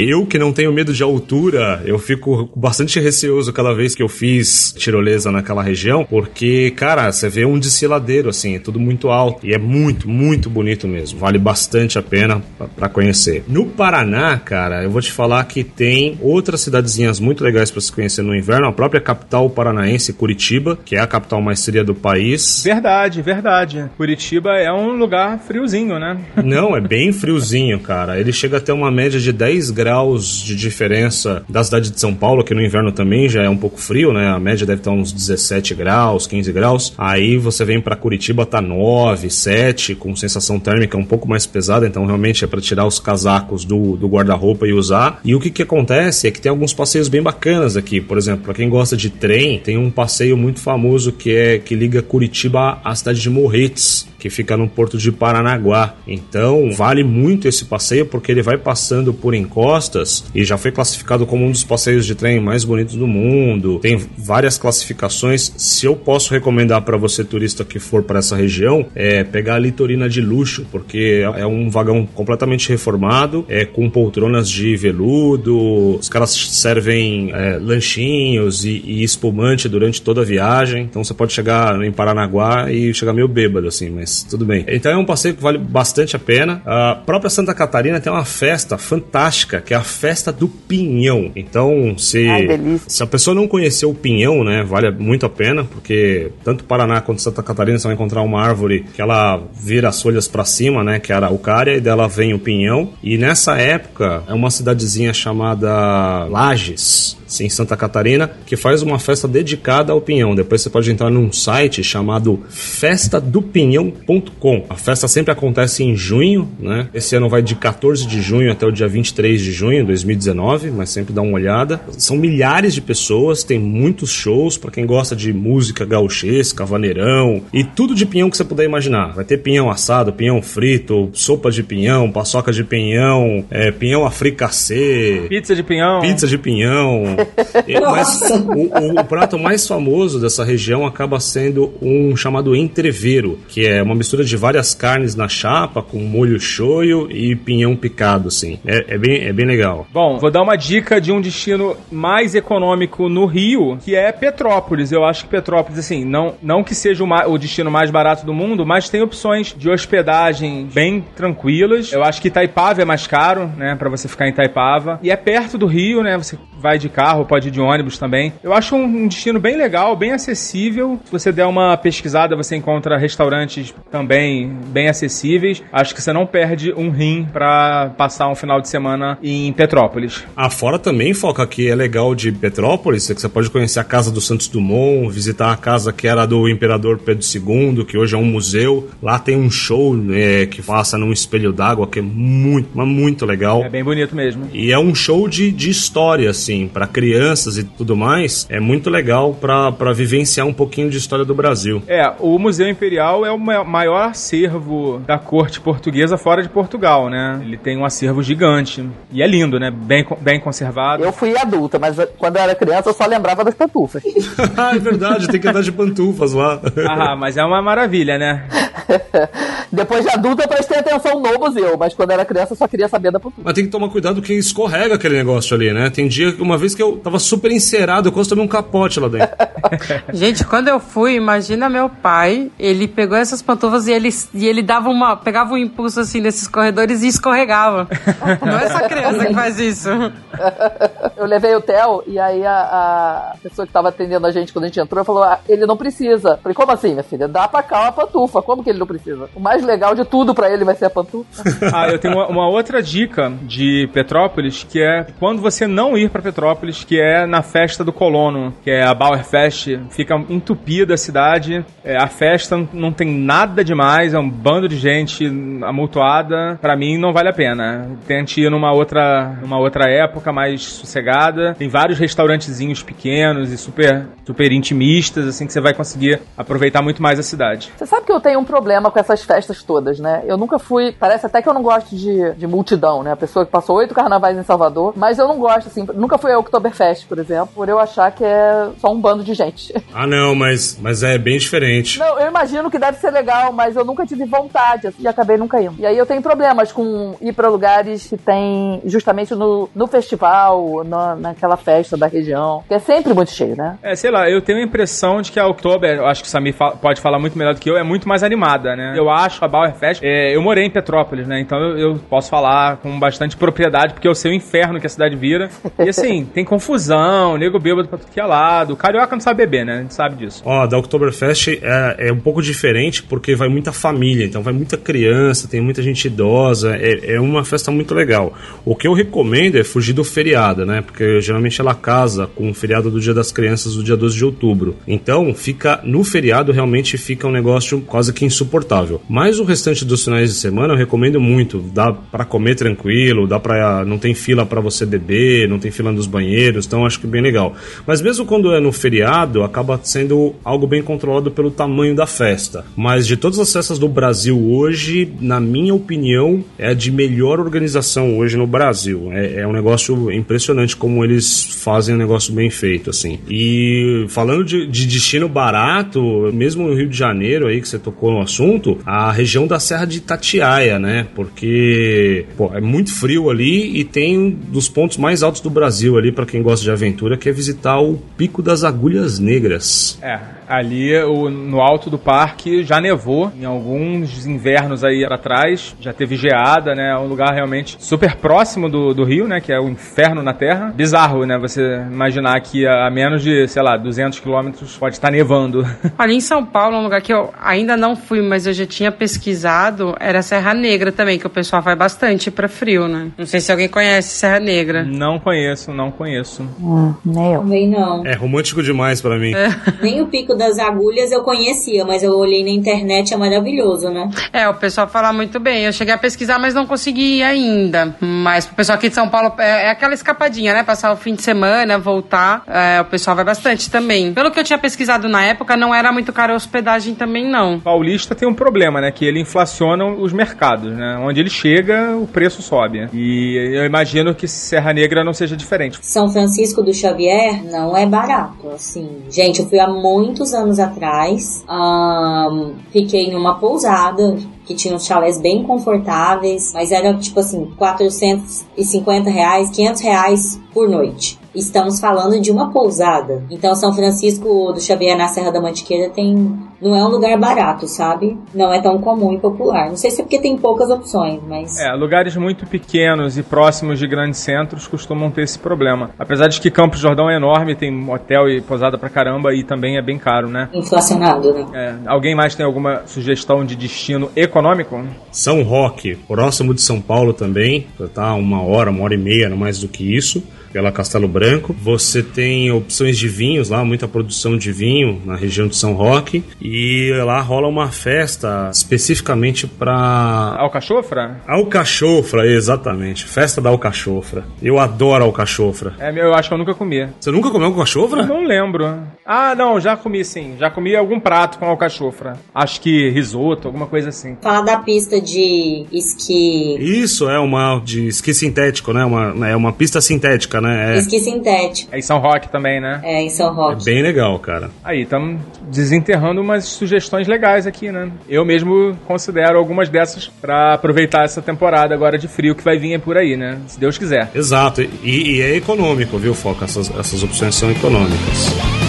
Eu que não tenho medo de altura, eu fico bastante receoso cada vez que eu fiz tirolesa naquela região, porque, cara, você vê um desfiladeiro assim, é tudo muito alto e é muito, muito bonito mesmo. Vale bastante a pena para conhecer. No Paraná, cara, eu vou te falar que tem outras cidadezinhas muito legais para se conhecer no inverno. A própria capital paranaense, Curitiba, que é a capital mais fria do país. Verdade, verdade. Curitiba é um lugar friozinho, né? Não, é bem friozinho, cara. Ele chega até uma média de 10 graus de diferença da cidade de São Paulo, que no inverno também já é um pouco frio, né? A média deve estar uns 17 graus, 15 graus. Aí você vem para Curitiba, tá 9, 7, com sensação térmica um pouco mais pesada, então realmente é para tirar os casacos do, do guarda-roupa e usar. E o que que acontece é que tem alguns passeios bem bacanas aqui. Por exemplo, para quem gosta de trem, tem um passeio muito famoso que é que liga Curitiba à cidade de Morretes, que fica no porto de Paranaguá. Então, vale muito esse passeio porque ele vai passando por encostas e já foi classificado como um dos passeios de trem mais bonitos do mundo. Tem várias classificações. Se eu posso recomendar para você turista que for para essa região, é pegar a Litorina de luxo, porque é um vagão completamente reformado, é com poltronas de veludo. Os caras servem é, lanchinhos e, e espumante durante toda a viagem. Então você pode chegar em Paranaguá e chegar meio bêbado assim, mas tudo bem. Então é um passeio que vale bastante a pena. A própria Santa Catarina tem uma festa fantástica, que é a festa do pinhão. Então, se, Ai, se a pessoa não conheceu o pinhão, né, vale muito a pena, porque tanto Paraná quanto Santa Catarina você vai encontrar uma árvore que ela vira as folhas para cima, né, que é a araucária, e dela vem o pinhão. E nessa época é uma cidadezinha chamada Lages, em Santa Catarina, que faz uma festa dedicada ao pinhão. Depois você pode entrar num site chamado festadopinhão.com. A festa sempre acontece em junho, né? Esse ano vai de 14 de junho até o dia 23 de junho de 2019, mas sempre dá uma olhada. São milhares de pessoas, tem muitos shows para quem gosta de música gauchesca, vaneirão e tudo de pinhão que você puder imaginar. Vai ter pinhão assado, pinhão frito, sopa de pinhão, paçoca de pinhão, é, pinhão africacê, Pizza de pinhão. pizza de pinhão. É, Mas o, o- o prato mais famoso dessa região acaba sendo um chamado entreveiro, que é uma mistura de várias carnes na chapa, com molho shoyu e pinhão picado, assim. É, é bem, é bem legal. Bom, vou dar uma dica de um destino mais econômico no Rio, que é Petrópolis. Eu acho que Petrópolis, assim, não, não que seja o, o destino mais barato do mundo, mas tem opções de hospedagem bem tranquilas. Eu acho que Itaipava é mais caro, né, Pra você ficar em Itaipava. E é perto do Rio, né? Você vai de carro, pode ir de ônibus também. Eu acho um, destino bem legal, bem acessível. Se você der uma pesquisada, você encontra restaurantes também bem acessíveis. Acho que você não perde um rim pra passar um final de semana em Petrópolis. Ah, fora também, Foca, que é legal de Petrópolis, é que você pode conhecer a casa do Santos Dumont, visitar a casa que era do Imperador Pedro II, que hoje é um museu. Lá tem um show né, que passa num espelho d'água, que é muito, mas muito legal. É bem bonito mesmo. E é um show de, de história, assim, para crianças e tudo mais. É muito legal para vivenciar um pouquinho de história do Brasil. É, o Museu Imperial é o ma- maior acervo da corte portuguesa fora de Portugal, né? Ele tem um acervo gigante. E é lindo, né? Bem, bem conservado. Eu fui adulta, mas quando eu era criança eu só lembrava das pantufas. ah, é verdade, tem que andar de pantufas lá. Ah, mas é uma maravilha, né? Depois de adulta eu prestei atenção no museu, mas quando eu era criança eu só queria saber da pantufa. Mas tem que tomar cuidado que escorrega aquele negócio ali, né? Tem dia, uma vez que eu tava super encerado, eu quase tomei um capote lá dentro. Gente, quando eu fui, imagina meu pai, ele pegou essas pantufas e ele, e ele dava uma, pegava um impulso assim nesses corredores e escorregava. Não é só criança que faz isso. Eu levei o Theo e aí a, a pessoa que tava atendendo a gente quando a gente entrou falou: ah, ele não precisa. Falei, como assim, minha filha? Dá pra cá uma pantufa. Como que ele não precisa? O mais legal de tudo pra ele vai ser a pantufa. Ah, eu tenho uma, uma outra dica de Petrópolis, que é quando você não ir pra Petrópolis, que é na festa do colono, que é a Bauer Fest. Fica entupida a cidade. É, a festa não tem nada demais, é um bando de gente amultuada. Pra mim, não vale a pena. Tente ir numa outra, numa outra época mais sossegada. Tem vários restaurantezinhos pequenos e super, super intimistas, assim, que você vai conseguir aproveitar muito mais a cidade. Você sabe que eu tenho um problema com essas festas todas, né? Eu nunca fui. Parece até que eu não gosto de, de multidão, né? A pessoa que passou oito carnavais em Salvador. Mas eu não gosto, assim. Nunca fui a Oktoberfest, por exemplo, por eu achar que é só um bando de gente. ah, não, mas, mas é bem diferente. Não, eu imagino que deve ser legal, mas eu nunca tive vontade assim, e acabei nunca indo. E aí eu tenho problemas com ir pra lugares que tem justamente no, no festival, na, naquela festa da região, que é sempre muito cheio, né? É, sei lá, eu tenho a impressão de que a Oktober, eu acho que o Samir fa- pode falar muito melhor do que eu, é muito mais animada, né? Eu acho a Bauerfest, é, eu morei em Petrópolis, né? Então eu, eu posso falar com bastante propriedade, porque eu sei o inferno que a cidade vira. E assim, tem confusão, nego bêbado pra tudo que é lado. O carioca não sabe beber, né? A gente sabe disso. Ó, da Oktoberfest é, é um pouco diferente porque vai muita família, então vai muita criança, tem muita gente idosa, é, é uma festa muito legal. O que eu recomendo é fugir do feriado, né? Porque geralmente ela casa com o feriado do Dia das Crianças do dia 12 de outubro. Então, fica no feriado realmente fica um negócio quase que insuportável. Mas o restante dos finais de semana eu recomendo muito. Dá pra comer tranquilo, dá para não tem fila pra você beber, não tem fila nos banheiros, então acho que é bem legal. Mas mesmo quando é no feriado, acaba sendo algo bem controlado pelo tamanho da festa. Mas de todas as festas do Brasil hoje, na minha opinião, é a de melhor organização hoje no Brasil. É, é um negócio impressionante como eles fazem um negócio bem feito, assim. E falando de, de destino barato, mesmo no Rio de Janeiro aí que você tocou no assunto, a região da Serra de Itatiaia, né? Porque pô, é muito frio ali e tem um dos pontos mais altos do Brasil ali para quem gosta de aventura, que é visitar o Pico das Agulhas Negras. É, ali o- no alto do parque já nevou em alguns invernos aí atrás, já teve geada, né? É um lugar realmente super próximo do, do Rio, né? Que é o inferno na Terra. Bizarro, né? Você imaginar que a, a menos de, sei lá, 200 quilômetros pode estar nevando. Ali em São Paulo, um lugar que eu ainda não fui, mas eu já tinha pesquisado, era Serra Negra também, que o pessoal vai bastante pra frio, né? Não sei se alguém conhece Serra Negra. não conheço, não conheço. nem eu. Também não. É romântico demais para mim. Nem o Pico das Agulhas eu conhecia, mas eu olhei na internet, é maravilhoso, né? É, o pessoal fala muito bem. Eu cheguei a pesquisar, mas não consegui ir ainda. Mas pro pessoal aqui de São Paulo, é, é aquela escapadinha, né? Passar o fim de semana, voltar. É, o pessoal vai bastante também. Pelo que eu tinha pesquisado na época, não era muito caro a hospedagem também, não. Paulista tem um problema, né? Que ele inflaciona os mercados, né? Onde ele chega, o preço sobe. E eu imagino que Serra Negra não seja diferente. São Francisco do Xavier não é barato, assim. Gente, eu fui há muitos anos atrás. ahn, fiquei numa pousada que tinha uns chalés bem confortáveis, mas era tipo assim, 450 reais, 500 reais por noite. Estamos falando de uma pousada. Então São Francisco do Xavier na Serra da Mantiqueira tem não é um lugar barato, sabe? Não é tão comum e popular. Não sei se é porque tem poucas opções, mas É, lugares muito pequenos e próximos de grandes centros costumam ter esse problema. Apesar de que Campos Jordão é enorme, tem hotel e pousada pra caramba e também é bem caro, né? inflacionado, né? É, alguém mais tem alguma sugestão de destino econômico? São Roque, próximo de São Paulo também, tá uma hora, uma hora e meia, não mais do que isso, pela Castelo Branco. Você tem opções de vinhos lá, muita produção de vinho na região de São Roque e lá rola uma festa especificamente para Alcachofra? Alcachofra, exatamente, festa da Alcachofra. Eu adoro Alcachofra. É, eu acho que eu nunca comi. Você nunca comeu Alcachofra? Não lembro. Ah, não, já comi sim. Já comi algum prato com alcachofra. Acho que risoto, alguma coisa assim. Fala da pista de esqui, Isso é uma de esqui sintético, né? Uma, é uma pista sintética, né? É, esqui sintético. É em São Roque também, né? É, em São é Roque. bem legal, cara. Aí, estamos desenterrando umas sugestões legais aqui, né? Eu mesmo considero algumas dessas pra aproveitar essa temporada agora de frio que vai vir por aí, né? Se Deus quiser. Exato, e, e é econômico, viu, Foca? Essas, essas opções são econômicas.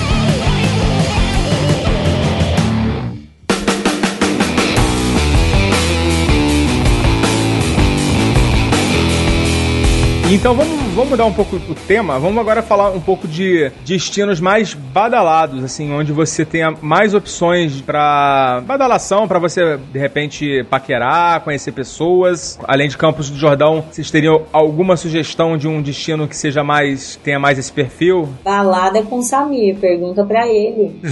Então vamos, vamos mudar um pouco o tema. Vamos agora falar um pouco de destinos mais badalados, assim, onde você tenha mais opções pra badalação, pra você de repente paquerar, conhecer pessoas. Além de Campos do Jordão, vocês teriam alguma sugestão de um destino que seja mais tenha mais esse perfil? Balada com Samir, pergunta pra ele.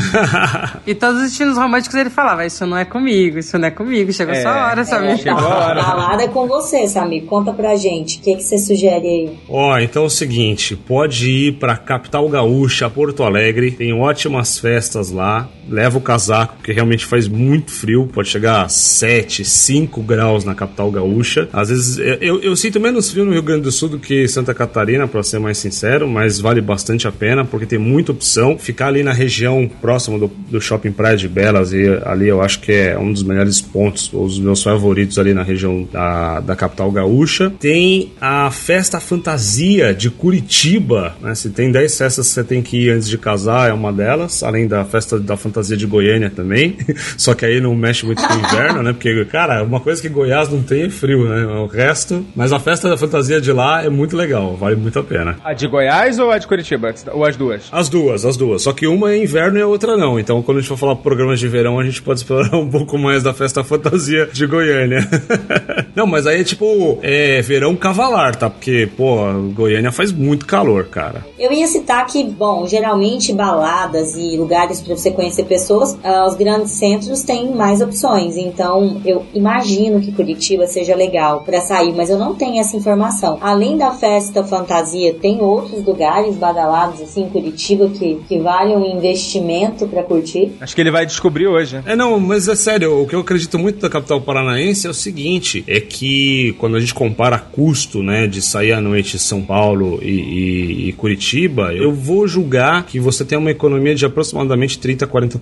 E todos os destinos românticos ele falava: Isso não é comigo, isso não é comigo. Chegou É. sua hora, Samir. Chegou a hora. Balada com você, Samir. Conta pra gente. O que, que você sugere aí? Então é o seguinte, pode ir pra capital gaúcha, Porto Alegre, tem ótimas festas lá. Leva o casaco, porque realmente faz muito frio, pode chegar a 7, 5 graus na capital gaúcha. Às vezes eu, eu- sinto menos frio no Rio Grande do Sul do que Santa Catarina, pra ser mais sincero, mas vale bastante a pena, porque tem muita opção. Ficar ali na região próxima do, do Shopping Praia de Belas, e ali eu acho que é um dos melhores pontos, os meus favoritos ali na região da, da capital gaúcha. Tem a Festa Fantasia de Curitiba, né? Se tem 10 festas que você tem que ir antes de casar, é uma delas, além da Festa da Fantasia de Goiânia também. Só que aí não mexe muito com o inverno, né? Porque, cara, uma coisa que Goiás não tem é frio, né? O resto. Mas a Festa da Fantasia de lá é muito legal, vale muito a pena. A de Goiás ou a de Curitiba? Ou as duas? As duas, as duas. Só que uma é inverno e a outra não. Então, quando a gente for falar programas de verão, a gente pode explorar um pouco mais da festa fantasia de Goiânia. não, mas aí é tipo, é verão cavalar, tá? Porque, pô, Goiânia faz muito calor, cara. Eu ia citar que, bom, geralmente baladas e lugares para você conhecer pessoas, ah, os grandes centros têm mais opções. Então, eu imagino que Curitiba seja legal para sair, mas eu não tenho essa informação. Além da festa fantasia, tem outros lugares badalados assim em Curitiba que, que valem um investimento para curtir? Acho que ele vai descobrir hoje. É, não, mas é sério, o que eu acredito muito da capital paranaense é o seguinte, é que quando a gente compara custo, né, de sair à noite São Paulo e, e- e Curitiba, eu vou julgar que você tem uma economia de aproximadamente 30, 40%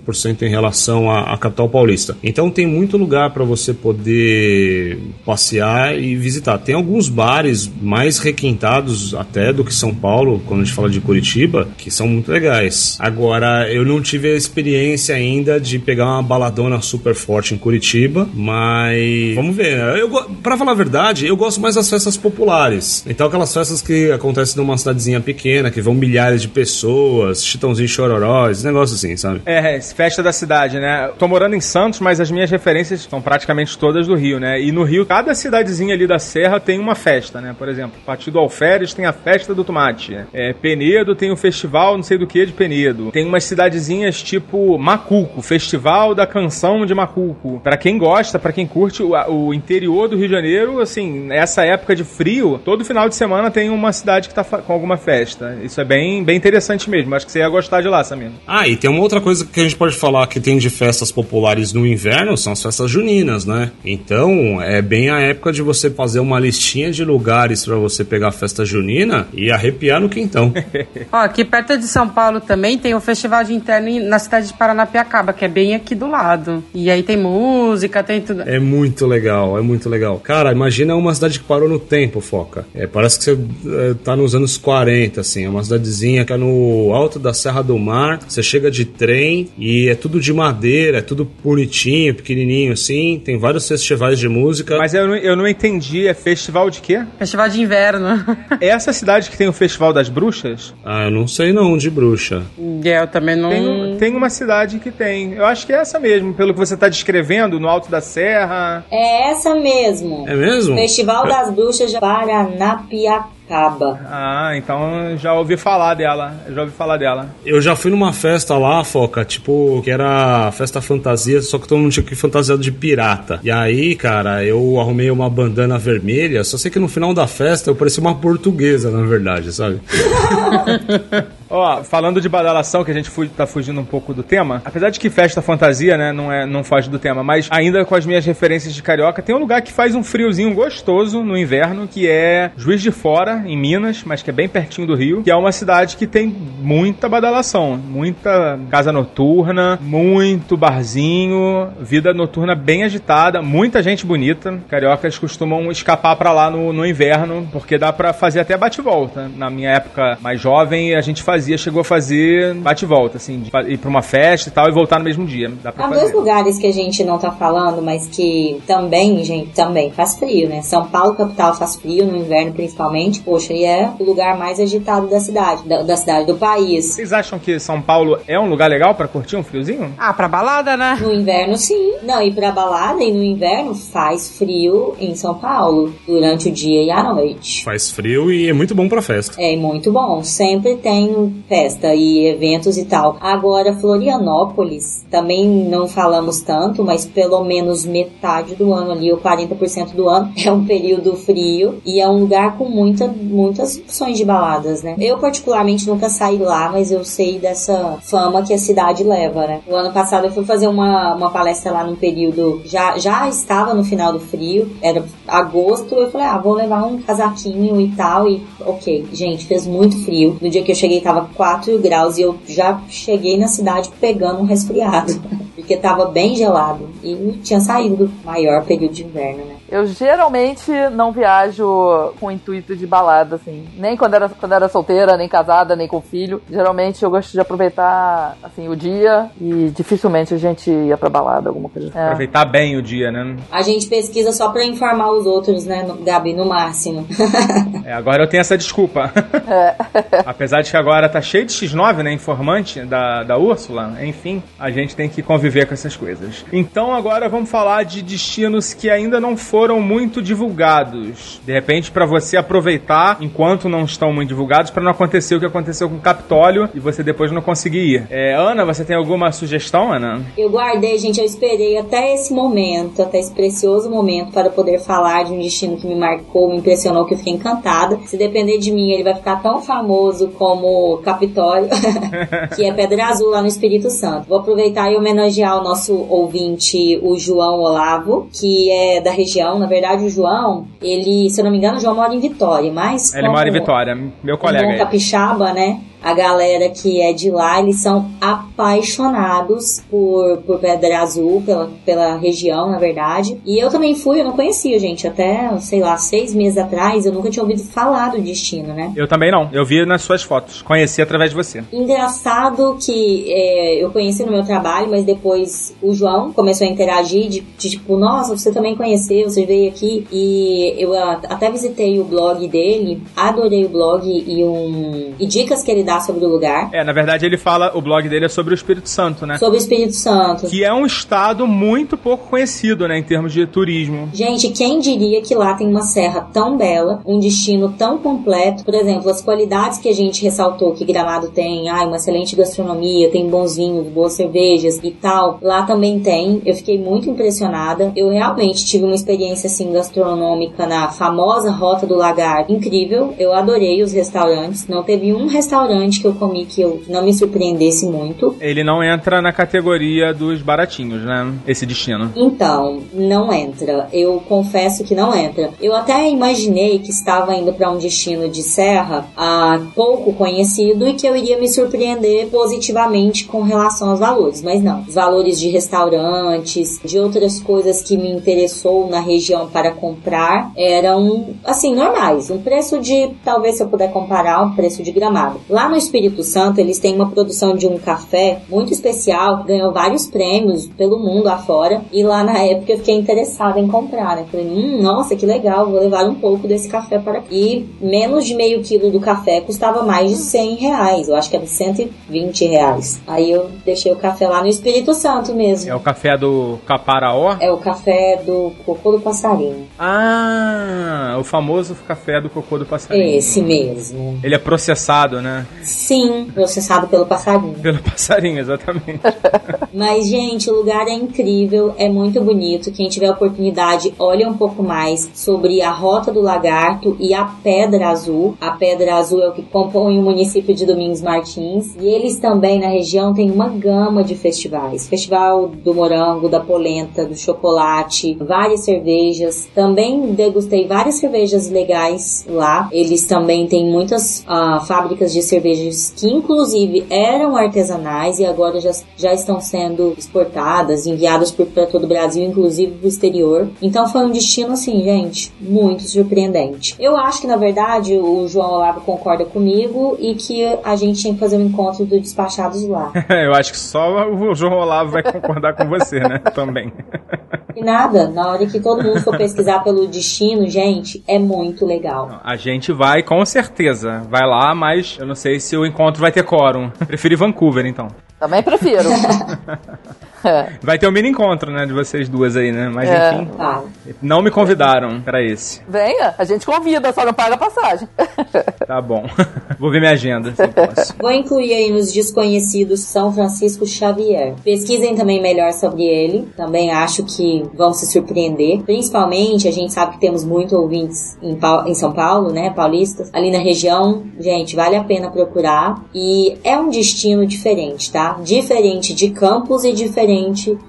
em relação à, à capital paulista. Então tem muito lugar para você poder passear e visitar. Tem alguns bares mais requintados até do que São Paulo, quando a gente fala de Curitiba, que são muito legais. Agora, eu não tive a experiência ainda de pegar uma baladona super forte em Curitiba, mas vamos ver. Eu, pra falar a verdade, eu gosto mais das festas populares. Então, aquelas festas que acontecem numa cidadezinha pequena, que vão milhares de pessoas, chitãozinho chororó, esse negócio assim, sabe? É, festa da cidade, né? Tô morando em Santos, mas as minhas referências são praticamente todas do Rio, né? E no Rio, cada cidadezinha ali da Serra tem uma festa, né? Por exemplo, Partido Alferes tem a festa do tomate. É, Penedo tem o festival não sei do que de Penedo. Tem umas cidadezinhas tipo Macuco, Festival da Canção de Macuco. Pra quem gosta, pra quem curte o, o interior do Rio de Janeiro, assim, essa época de frio, todo final de semana tem uma cidade que tá com alguma festa. Isso é bem, bem interessante mesmo. Acho que você ia gostar de lá, Samir. Ah, e tem uma outra coisa que a gente gente pode falar que tem de festas populares no inverno são as festas juninas, né? Então é bem a época de você fazer uma listinha de lugares para você pegar a festa junina e arrepiar no quintão. Ó, aqui perto de São Paulo também tem o Festival de Interno na cidade de Paranapiacaba, que é bem aqui do lado. E aí tem música, tem tudo. É muito legal, é muito legal. Cara, imagina uma cidade que parou no tempo, Foca. É, parece que você é, tá nos anos 40, assim. É uma cidadezinha que é no alto da Serra do Mar. Você chega de trem e é tudo de madeira, é tudo bonitinho, pequenininho, assim. Tem vários festivais de música. Mas eu não, eu não entendi, é festival de quê? Festival de Inverno. É essa cidade que tem o Festival das Bruxas? Ah, eu não sei não, de bruxa. E eu também não. Tem, tem uma cidade que tem. Eu acho que é essa mesmo, pelo que você tá descrevendo, no Alto da Serra. É essa mesmo. É mesmo? Festival das Bruxas de Paranapiacaba. Ah, então já ouvi falar dela. Já ouvi falar dela. Eu já fui numa festa lá, Foca, tipo, que era festa fantasia, só que todo mundo tinha que ir fantasiado de pirata. E aí, cara, eu arrumei uma bandana vermelha, só sei que no final da festa eu parecia uma portuguesa, na verdade, sabe? Ó, falando de badalação, que a gente fu tá fugindo um pouco do tema, apesar de que festa fantasia, né, não, é, não foge do tema, mas ainda com as minhas referências de carioca, tem um lugar que faz um friozinho gostoso no inverno, que é Juiz de Fora, em Minas, mas que é bem pertinho do Rio, que é uma cidade que tem muita badalação, muita casa noturna, muito barzinho, vida noturna bem agitada, muita gente bonita. Cariocas costumam escapar pra lá no, no inverno, porque dá pra fazer até bate-volta. Na minha época mais jovem, a gente fazia, chegou a fazer bate-volta, assim, de fa- ir pra uma festa e tal e voltar no mesmo dia. Dá pra Há dois fazer. lugares que a gente não tá falando, mas que também, gente, também faz frio, né? São Paulo, capital, faz frio, no inverno principalmente. Poxa, e é o lugar mais agitado da cidade, da, da cidade, do país. Vocês acham que São Paulo é um lugar legal pra curtir um friozinho? Ah, pra balada, né? No inverno, sim. Não, e pra balada e no inverno faz frio em São Paulo, durante o dia e a noite. Faz frio e é muito bom pra festa. É muito bom. Sempre tem festa e eventos e tal. Agora, Florianópolis, também não falamos tanto, mas pelo menos metade do ano ali, ou 40% do ano, é um período frio e é um lugar com muita, muitas opções de baladas, né? Eu, particularmente, nunca saí lá, mas eu sei dessa fama que a cidade leva, né? O ano passado eu fui fazer uma, uma palestra lá num período, já, já estava no final do frio, era agosto, eu falei, ah, vou levar um casaquinho e tal, e ok, gente, fez muito frio. No dia que eu cheguei tava 4 graus e eu já cheguei na cidade pegando um resfriado, porque tava bem gelado e tinha saído do maior período de inverno, né? Eu geralmente não viajo com o intuito de balada, assim. Nem quando era, quando era solteira, nem casada, nem com filho. Geralmente eu gosto de aproveitar, assim, o dia e dificilmente a gente ia pra balada, alguma coisa assim. É. Aproveitar bem o dia, né? A gente pesquisa só pra informar os outros, né, Gabi, no máximo. É, agora eu tenho essa desculpa. Apesar de que agora tá cheio de X9, né? Informante da, da Úrsula. Enfim, a gente tem que conviver com essas coisas. Então agora vamos falar de destinos que ainda não foram muito divulgados. De repente, pra você aproveitar enquanto não estão muito divulgados, pra não acontecer o que aconteceu com o Capitólio e você depois não conseguir ir. É, Ana, você tem alguma sugestão, Ana? Eu guardei, gente, eu esperei até esse momento, até esse precioso momento, para poder falar de um destino que me marcou, me impressionou, que eu fiquei encantada. Se depender de mim, ele vai ficar tão famoso como Capitólio, que é Pedra Azul, lá no Espírito Santo. Vou aproveitar e homenagear o nosso ouvinte, o João Olavo, que é da região. Na verdade, o João, ele, se eu não me engano, o João mora em Vitória, mas... Ele mora em Vitória, meu colega. um capixaba, né? A galera que é de lá, eles são apaixonados por, por Pedra Azul, pela, pela região, na verdade. E eu também fui, eu não conhecia, gente. Até, sei lá, seis meses atrás, eu nunca tinha ouvido falar do destino, né? Eu também não. Eu vi nas suas fotos. Conheci através de você. Engraçado que é, eu conheci no meu trabalho, mas depois o João começou a interagir de, de tipo, nossa, você também conheceu, você veio aqui. E eu até visitei o blog dele, adorei o blog e, um, e dicas que ele dá sobre o lugar. É, na verdade ele fala, o blog dele é sobre o Espírito Santo, né? Sobre o Espírito Santo. Que é um estado muito pouco conhecido, né, em termos de turismo. Gente, quem diria que lá tem uma serra tão bela, um destino tão completo? Por exemplo, as qualidades que a gente ressaltou que Gramado tem, ah, uma excelente gastronomia, tem bons vinhos, boas cervejas e tal. Lá também tem. Eu fiquei muito impressionada. Eu realmente tive uma experiência assim gastronômica na famosa Rota do Lagar incrível. Eu adorei os restaurantes. Não teve um restaurante restaurante que eu comi que eu não me surpreendesse muito. Ele não entra na categoria dos baratinhos, né? Esse destino. Então, não entra. Eu confesso que não entra. Eu até imaginei que estava indo para um destino de serra ah, pouco conhecido e que eu iria me surpreender positivamente com relação aos valores, mas não. Os valores de restaurantes, de outras coisas que me interessou na região para comprar eram assim normais. Um preço de, talvez se eu puder comparar, um preço de gramado. Lá no Espírito Santo eles têm uma produção de um café muito especial que ganhou vários prêmios pelo mundo afora e lá na época eu fiquei interessada em comprar, né? Falei, hum, nossa, que legal, vou levar um pouco desse café para aqui. E menos de meio quilo do café custava mais de 100 reais. Eu acho que era 120 reais. Aí eu deixei o café lá no Espírito Santo mesmo. É o café do Caparaó? É o café do cocô do passarinho. Ah, o famoso café do cocô do passarinho. Esse mesmo. Ele é processado, né? Sim, processado pelo passarinho. Pelo passarinho, exatamente. Mas, gente, o lugar é incrível, é muito bonito. Quem tiver oportunidade, olha um pouco mais sobre a Rota do Lagarto e a Pedra Azul. A Pedra Azul é o que compõe o município de Domingos Martins. E eles também, na região, têm uma gama de festivais. Festival do morango, da polenta, do chocolate, várias cervejas. Também degustei várias cervejas legais lá. Eles também têm muitas ah, fábricas de cervejas que, inclusive, eram artesanais e agora já, já estão sendo exportadas, enviadas para todo o Brasil, inclusive pro exterior. Então foi um destino, assim, gente, muito surpreendente. Eu acho que, na verdade, o João Olavo concorda comigo e que a gente tinha que fazer um encontro do Despachados lá. Eu acho que só o João Olavo vai concordar com você, né? Também. E nada, na hora que todo mundo for pesquisar pelo destino, gente, é muito legal. A gente vai, com certeza. Vai lá, mas eu não sei se o encontro vai ter quórum. Prefiro Vancouver, então. Também prefiro. É. Vai ter um mini encontro, né, de vocês duas aí, né? Mas É. enfim, Tá. não me convidaram pra esse. Venha, a gente convida, só não paga a passagem. Tá bom. Vou ver minha agenda, se eu posso. Vou incluir aí nos desconhecidos São Francisco Xavier. Pesquisem também melhor sobre ele. Também acho que vão se surpreender. Principalmente, a gente sabe que temos muitos ouvintes em, Pau- em São Paulo, né? Paulistas. Ali na região, gente, vale a pena procurar. E é um destino diferente, tá? Diferente de Campos e diferente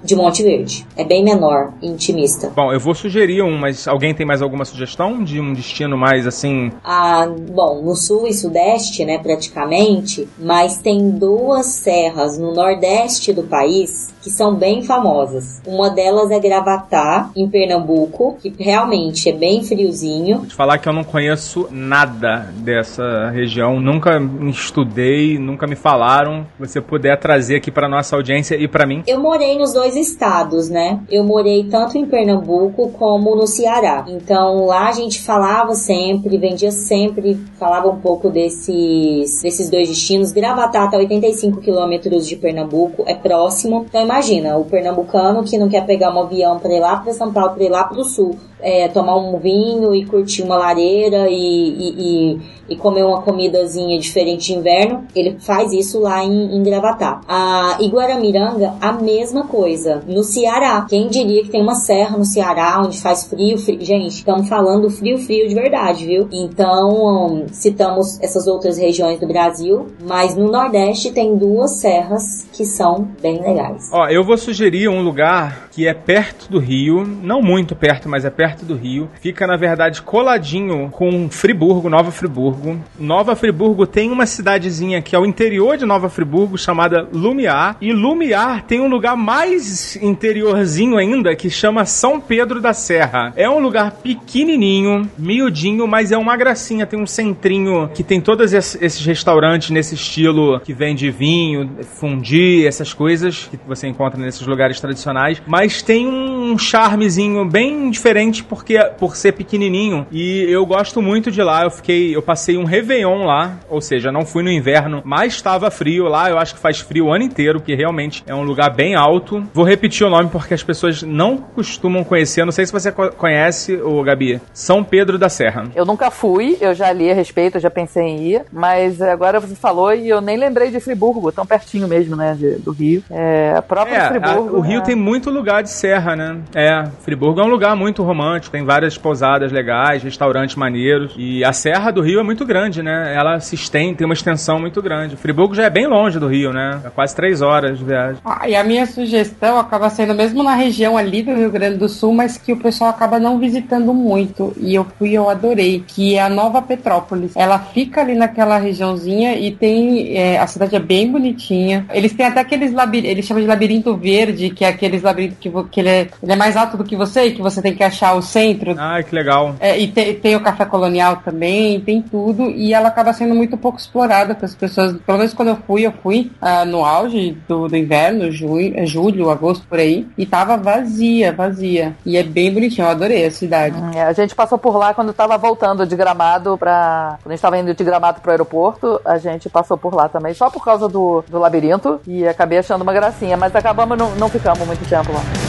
de Monte Verde. É bem menor, intimista. Bom, eu vou sugerir um, mas alguém tem mais alguma sugestão de um destino mais assim? Ah, bom, no sul e sudeste, né, praticamente, mas tem duas serras no nordeste do país que são bem famosas. Uma delas é Gravatá, em Pernambuco, que realmente é bem friozinho. Vou te falar que eu não conheço nada dessa região, nunca estudei, nunca me falaram. Se você puder trazer aqui pra nossa audiência e pra mim. Eu morei nos dois estados, né? Eu morei tanto em Pernambuco como no Ceará. Então lá a gente falava sempre, vendia sempre, falava um pouco desses, desses dois destinos. Gravatá tá a 85 quilômetros de Pernambuco, é próximo. Então imagina, o pernambucano que não quer pegar um avião para ir lá para São Paulo, para ir lá o sul, é, tomar um vinho e curtir uma lareira e, e, e, e comer uma comidazinha diferente de inverno, ele faz isso lá em, em Gravatá. A Iguaramiranga, a mesma coisa. No Ceará, quem diria que tem uma serra no Ceará onde faz frio, frio. Gente, estamos falando frio, frio de verdade, viu? Então, citamos essas outras regiões do Brasil, mas no Nordeste tem duas serras que são bem legais. Ó, eu vou sugerir um lugar que é perto do Rio, não muito perto, mas é perto do Rio. Fica, na verdade, coladinho com Friburgo, Nova Friburgo. Nova Friburgo tem uma cidadezinha que é o interior de Nova Friburgo, chamada Lumiar. E Lumiar tem um lugar mais interiorzinho ainda, que chama São Pedro da Serra. É um lugar pequenininho, miudinho, mas é uma gracinha. Tem um centrinho que tem todos es- esses restaurantes nesse estilo que vende vinho, fundi, essas coisas que você encontra nesses lugares tradicionais. Mas tem um charmezinho bem diferente porque por ser pequenininho. E eu gosto muito de lá. Eu fiquei, eu passei um Réveillon lá, ou seja, não fui no inverno, mas estava frio lá. Eu acho que faz frio o ano inteiro, porque realmente é um lugar bem alto. Vou repetir o nome porque as pessoas não costumam conhecer. Não sei se você co- conhece, o Gabi. São Pedro da Serra. Eu nunca fui, eu já li a respeito, eu já pensei em ir, mas agora você falou e eu nem lembrei de Friburgo, tão pertinho mesmo, né, de- do Rio. É, a própria É, a- Friburgo. o Rio é. tem muito lugar de serra, né? É, Friburgo é um lugar muito romântico. Romântico, tem várias pousadas legais, restaurantes maneiros. E a Serra do Rio é muito grande, né? Ela se estende, tem uma extensão muito grande. Friburgo já é bem longe do Rio, né? É quase três horas de viagem. Ah, e a minha sugestão acaba sendo mesmo na região ali do Rio Grande do Sul, mas que o pessoal acaba não visitando muito. E eu fui eu adorei, que é a Nova Petrópolis. Ela fica ali naquela regiãozinha e tem. é, a cidade é bem bonitinha. Eles têm até aqueles labirintos, eles chamam de labirinto verde, que é aqueles labirintos que, que ele, é, ele é mais alto do que você e que você tem que achar o centro. Ai, que legal. É, e tem, tem o café colonial também, tem tudo, e ela acaba sendo muito pouco explorada para as pessoas. Pelo menos quando eu fui, eu fui ah, no auge do, do inverno, junho, é, julho, agosto, por aí, e tava vazia, vazia. E é bem bonitinho, eu adorei a cidade. É, a gente passou por lá quando tava voltando de Gramado pra. Quando a gente tava indo de Gramado pro aeroporto, a gente passou por lá também, só por causa do, do labirinto, e acabei achando uma gracinha, mas acabamos, não, não ficamos muito tempo lá.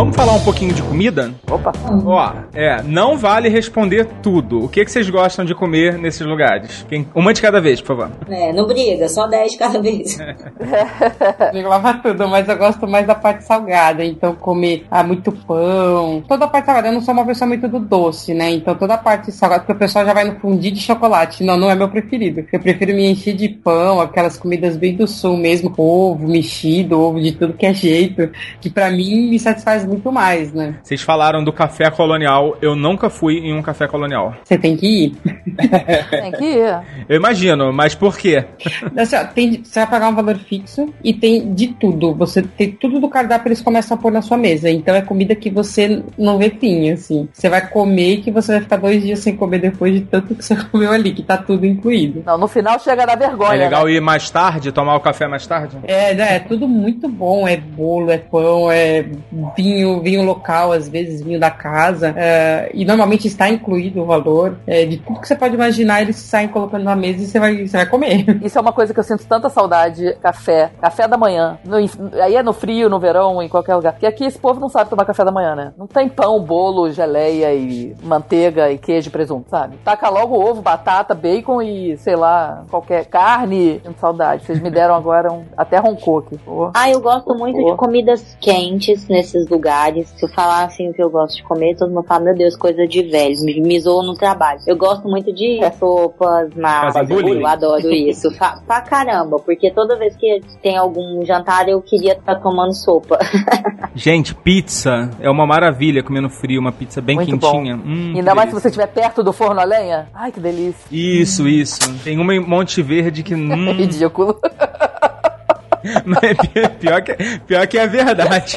Vamos falar um pouquinho de comida? Opa! Ó, é, não vale responder tudo. O que, que vocês gostam de comer nesses lugares? Quem- uma de cada vez, por favor. É, não briga, só 10 de cada vez. Eu lava tudo, mas eu gosto mais da parte salgada. Então, comer ah, muito pão. Toda a parte salgada. Eu não sou uma pessoa muito do doce, né? Então, toda a parte salgada, porque o pessoal já vai no fundi de chocolate. Não, não é meu preferido. Eu prefiro me encher de pão, aquelas comidas bem do sul mesmo. Ovo mexido, ovo de tudo que é jeito. Que pra mim me satisfaz muito mais, né? Vocês falaram do café colonial. Eu nunca fui em um café colonial. Você tem que ir. Tem que ir. Eu imagino, mas por quê? Assim, ó, tem, você vai pagar um valor fixo e tem de tudo. Você tem tudo do cardápio eles começam a pôr na sua mesa. Então é comida que você não vê fim, assim. Você vai comer que você vai ficar dois dias sem comer depois de tanto que você comeu ali, que tá tudo incluído. Não, no final chega da vergonha. É legal né? ir mais tarde, tomar o café mais tarde? É, né, é tudo muito bom. É bolo, é pão, é vinho, vinho local, às vezes vinho da casa. é, e normalmente está incluído o valor. É, de tudo que você pode imaginar, eles saem colocando na mesa e você vai, você vai comer. Isso é uma coisa que eu sinto tanta saudade, café, café da manhã. No aí é no frio, no verão, em qualquer lugar. Porque aqui esse povo não sabe tomar café da manhã, né? Não tem pão, bolo, geleia e manteiga e queijo e presunto, sabe? Taca logo ovo, batata, bacon e, sei lá, qualquer carne. Sinto saudade. Vocês me deram agora um... até roncou aqui. Pô. Ah, eu gosto muito Boa. de comidas quentes nesses lugares. Se eu falar assim o que eu gosto de comer, todo mundo fala, meu Deus, coisa de velho, me, me zoam no trabalho. Eu gosto muito de sopas, massas, Fazer bullying. eu adoro isso. Fa- pra caramba, porque toda vez que tem algum jantar eu queria estar tomando sopa. Gente, pizza é uma maravilha comer no frio, uma pizza bem Muito quentinha. Hum, Ainda mais se você estiver perto do forno a lenha. Ai, que delícia. Isso, isso. Tem uma em Monte Verde que. Hum, Ridículo. mas pi- pior, que, pior que é verdade.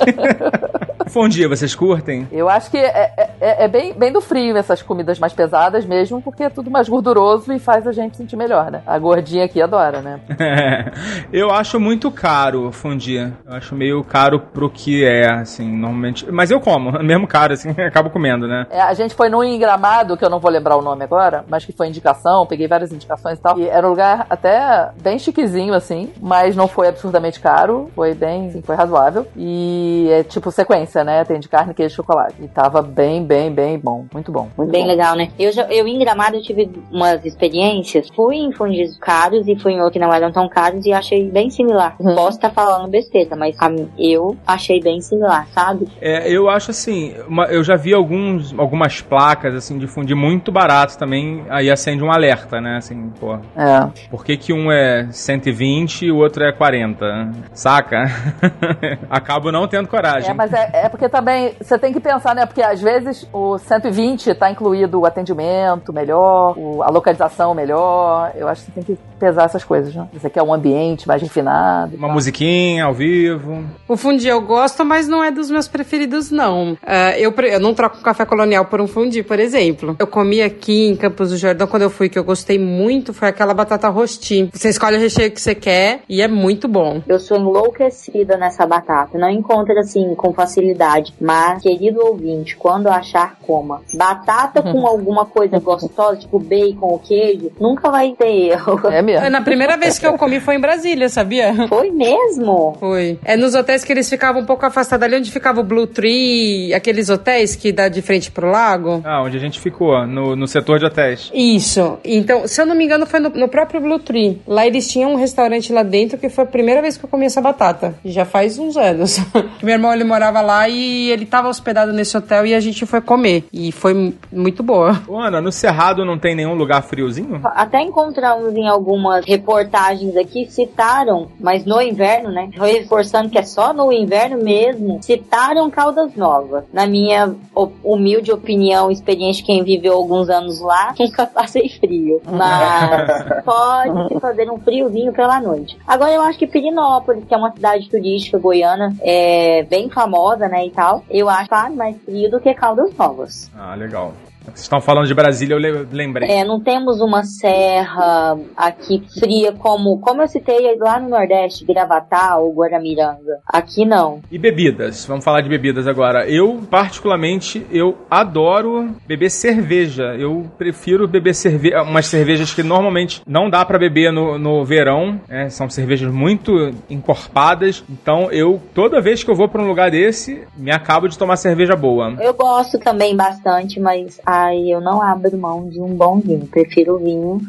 Fondia, vocês curtem? Eu acho que é, é- é- é bem, bem do frio essas comidas mais pesadas mesmo, porque é tudo mais gorduroso e faz a gente sentir melhor, né? A gordinha aqui adora, né? eu acho muito caro fundir. Eu acho meio caro pro que é, assim, normalmente. Mas eu como, mesmo caro, assim, acabo comendo, né? É, a gente foi num engramado, que eu não vou lembrar o nome agora, mas que foi indicação, peguei várias indicações e tal. E era um lugar até bem chiquezinho, assim, mas não foi absurdamente caro, foi bem, assim, foi razoável. E é tipo sequência, né? Tem de carne, queijo e chocolate. E tava bem, bem, bem bom. Muito bom. Muito Bem bom. legal, né? Eu, já, eu em Gramado eu tive umas experiências. Fui em fundis caros e fui em outro que não eram tão caros e achei bem similar. Uhum. Posso estar falando besteira, mas a eu achei bem similar, sabe? É, eu acho assim, uma- eu já vi alguns, algumas placas, assim, de fundir muito barato também, aí acende um alerta, né, assim, pô, É. por que que um é 120 e o outro é 40? Saca? Acabo não tendo coragem. É, mas é, é porque também você tem que pensar, né? Porque às vezes o 120 tá incluído o atendimento melhor, o- a localização melhor. Eu acho que você tem que pesar essas coisas, né? Você quer um ambiente mais refinado. Uma tal. musiquinha ao vivo. O fundi eu gosto, mas não é dos meus preferidos, não. Ah, eu, eu não troco um café colonial por um fundi, por exemplo. Eu comi aqui em Campos do Jordão, quando eu fui, que eu gostei muito, foi aquela batata rosti. Você escolhe o recheio que você quer e é muito bom. Eu sou enlouquecida nessa batata. Não encontro assim com facilidade possibilidade. Mas, querido ouvinte, quando achar coma, batata com alguma coisa gostosa, tipo bacon ou queijo, nunca vai ter erro. É mesmo. Na primeira vez que eu comi foi em Brasília, sabia? Foi mesmo? Foi. É nos hotéis que eles ficavam um pouco afastados ali onde ficava o Blue Tree, aqueles hotéis que dá de frente pro lago. Ah, onde a gente ficou, no, no setor de hotéis. Isso. Então, se eu não me engano, foi no, no próprio Blue Tree. Lá eles tinham um restaurante lá dentro que foi a primeira vez que eu comi essa batata. Já faz uns anos. Meu irmão, ele morava lá e ele tava hospedado nesse hotel e a gente foi comer. E foi muito boa. Ô, Ana, no Cerrado não tem nenhum lugar friozinho? Até encontramos em algumas reportagens aqui, citaram, mas no inverno, né? Reforçando que é só no inverno mesmo, citaram Caldas Novas. Na minha humilde opinião, experiência de quem viveu alguns anos lá, nunca passei frio. Mas pode se fazer um friozinho pela noite. Agora eu acho que Pirinópolis, que é uma cidade turística goiana, é bem famosa, né, e tal, eu acho mais frio do que Caldas Novas. Ah, legal. Vocês estão falando de Brasília, eu le- lembrei. É, não temos uma serra aqui fria como, como eu citei lá no Nordeste, Gravatá ou Guaramiranga. Aqui não. E bebidas, vamos falar de bebidas agora. Eu, particularmente, eu adoro beber cerveja. Eu prefiro beber cerve umas cervejas que normalmente não dá pra beber no, no verão. né? São cervejas muito encorpadas. Então, eu, toda vez que eu vou pra um lugar desse, me acabo de tomar cerveja boa. Eu gosto também bastante, mas ai, eu não abro mão de um bom vinho. Prefiro o vinho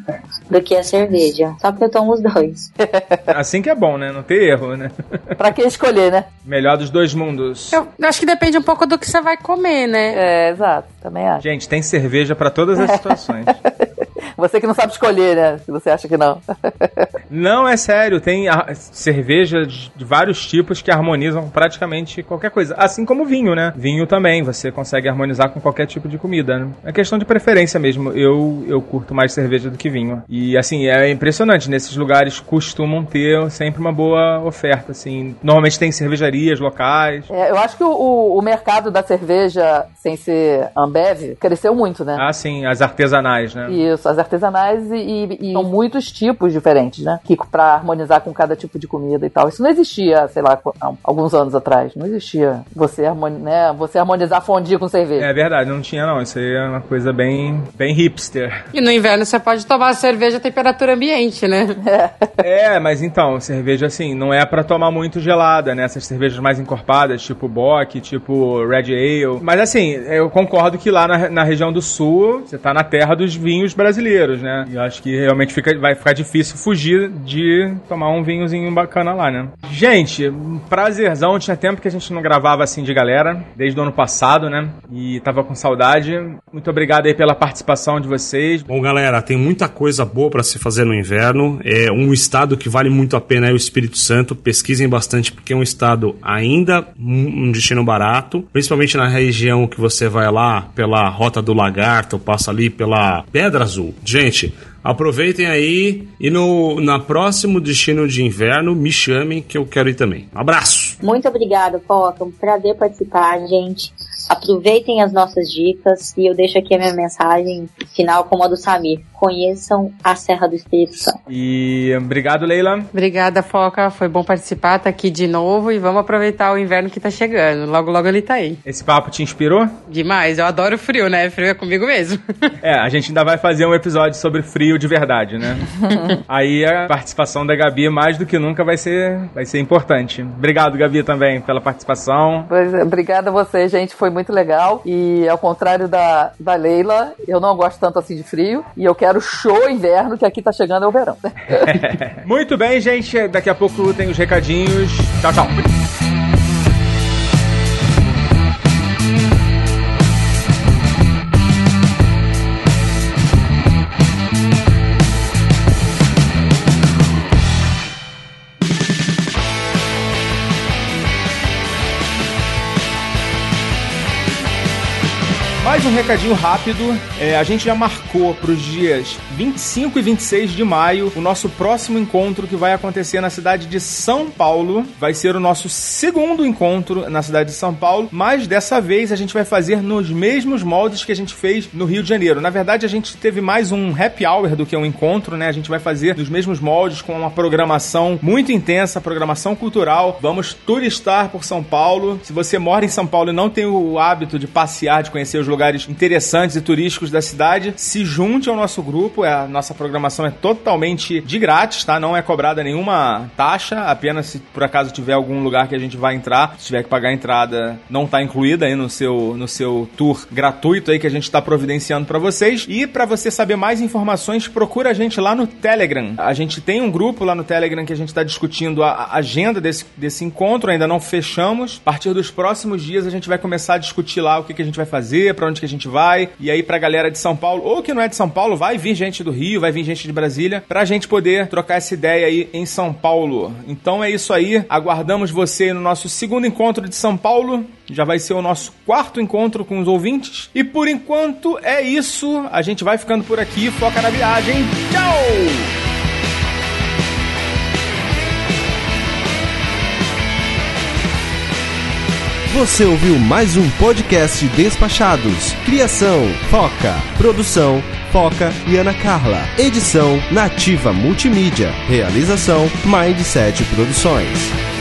do que a cerveja. Só que eu tomo os dois. Assim que é bom, né? Não ter erro, né? Pra que escolher, né? Melhor dos dois mundos. Eu acho que depende um pouco do que você vai comer, né? É, exato. Também acho. Gente, tem cerveja pra todas as situações. Você que não sabe escolher, né? Se você acha que não. Não, é sério, tem a- cervejas de vários tipos que harmonizam praticamente qualquer coisa. Assim como vinho, né? Vinho também, você consegue harmonizar com qualquer tipo de comida, né? É questão de preferência mesmo. Eu, eu curto mais cerveja do que vinho. E assim, é impressionante, nesses lugares costumam ter sempre uma boa oferta, assim. Normalmente tem cervejarias locais. É, eu acho que o, o- o mercado da cerveja, sem ser Ambev, cresceu muito, né? Ah, sim, as artesanais, né? Isso, as artesanais e, e- e são muitos tipos diferentes, né? Que pra harmonizar com cada tipo de comida e tal. Isso não existia, sei lá, há alguns anos atrás. Não existia você, harmoni né? você harmonizar fondue com cerveja. É verdade, não tinha não. Isso aí é uma coisa bem, bem hipster. E no inverno você pode tomar cerveja a temperatura ambiente, né? É, mas então, cerveja assim, não é pra tomar muito gelada, né? Essas cervejas mais encorpadas, tipo Bock, tipo Red Ale. Mas assim, eu concordo que lá na, na região do sul, você tá na terra dos vinhos brasileiros, né? E eu acho que realmente fica, vai ficar difícil fugir de tomar um vinhozinho bacana lá, né? Gente, prazerzão. Tinha tempo que a gente não gravava assim de galera, desde o ano passado, né? E tava com saudade. Muito obrigado aí pela participação de vocês. Bom, galera, tem muita coisa boa para se fazer no inverno. É um estado que vale muito a pena é o Espírito Santo. Pesquisem bastante porque é um estado ainda um um destino barato, principalmente na região que você vai lá pela Rota do Lagarto, passa ali pela Pedra Azul. Gente, aproveitem aí e no na próximo destino de inverno me chamem que eu quero ir também. Um abraço. Muito obrigada, Foca. Um prazer participar, gente. Aproveitem as nossas dicas e eu deixo aqui a minha mensagem final como a do Samir. Conheçam a Serra do Espírito Santo. E obrigado, Leila. Obrigada, Foca. Foi bom participar, tá aqui de novo e vamos aproveitar o inverno que tá chegando. Logo, logo ele tá aí. Esse papo te inspirou? Demais, eu adoro frio, né? Frio é comigo mesmo. É, a gente ainda vai fazer um episódio sobre frio de verdade, né? Aí a participação da Gabi mais do que nunca vai ser, vai ser importante. Obrigado, Gabi, também pela participação. Pois é, obrigada a você, gente. Foi muito legal. E ao contrário da, da Leila, eu não gosto tanto assim de frio. E eu quero show inverno, que aqui tá chegando é o verão. Muito bem, gente. Daqui a pouco tem os recadinhos. Tchau, tchau. Mais um recadinho rápido. É, a gente já marcou para os dias 25 e 26 de maio o nosso próximo encontro que vai acontecer na cidade de São Paulo. Vai ser o nosso segundo encontro na cidade de São Paulo, mas dessa vez a gente vai fazer nos mesmos moldes que a gente fez no Rio de Janeiro. Na verdade, a gente teve mais um happy hour do que um encontro, né? A gente vai fazer nos mesmos moldes com uma programação muito intensa, programação cultural. Vamos turistar por São Paulo. Se você mora em São Paulo e não tem o hábito de passear, de conhecer os lugares interessantes e turísticos da cidade, se junte ao nosso grupo. É, a nossa programação é totalmente de grátis, tá? Não é cobrada nenhuma taxa, apenas se por acaso tiver algum lugar que a gente vai entrar, se tiver que pagar a entrada, não tá incluída aí no seu, no seu tour gratuito aí que a gente está providenciando para vocês. E para você saber mais informações, procura a gente lá no Telegram. A gente tem um grupo lá no Telegram que a gente está discutindo a agenda desse, desse encontro, ainda não fechamos. A partir dos próximos dias a gente vai começar a discutir lá o que, que a gente vai fazer, onde que a gente vai. E aí pra galera de São Paulo, ou que não é de São Paulo, vai vir gente do Rio, vai vir gente de Brasília, pra gente poder trocar essa ideia aí em São Paulo. Então é isso aí. Aguardamos você no nosso segundo encontro de São Paulo. Já vai ser o nosso quarto encontro com os ouvintes. E por enquanto é isso. A gente vai ficando por aqui. Foca na viagem. Tchau! Você ouviu mais um podcast Despachados. Criação, Foca. Produção, Foca e Ana Carla. Edição, Nativa Multimídia. Realização, Mindset Produções.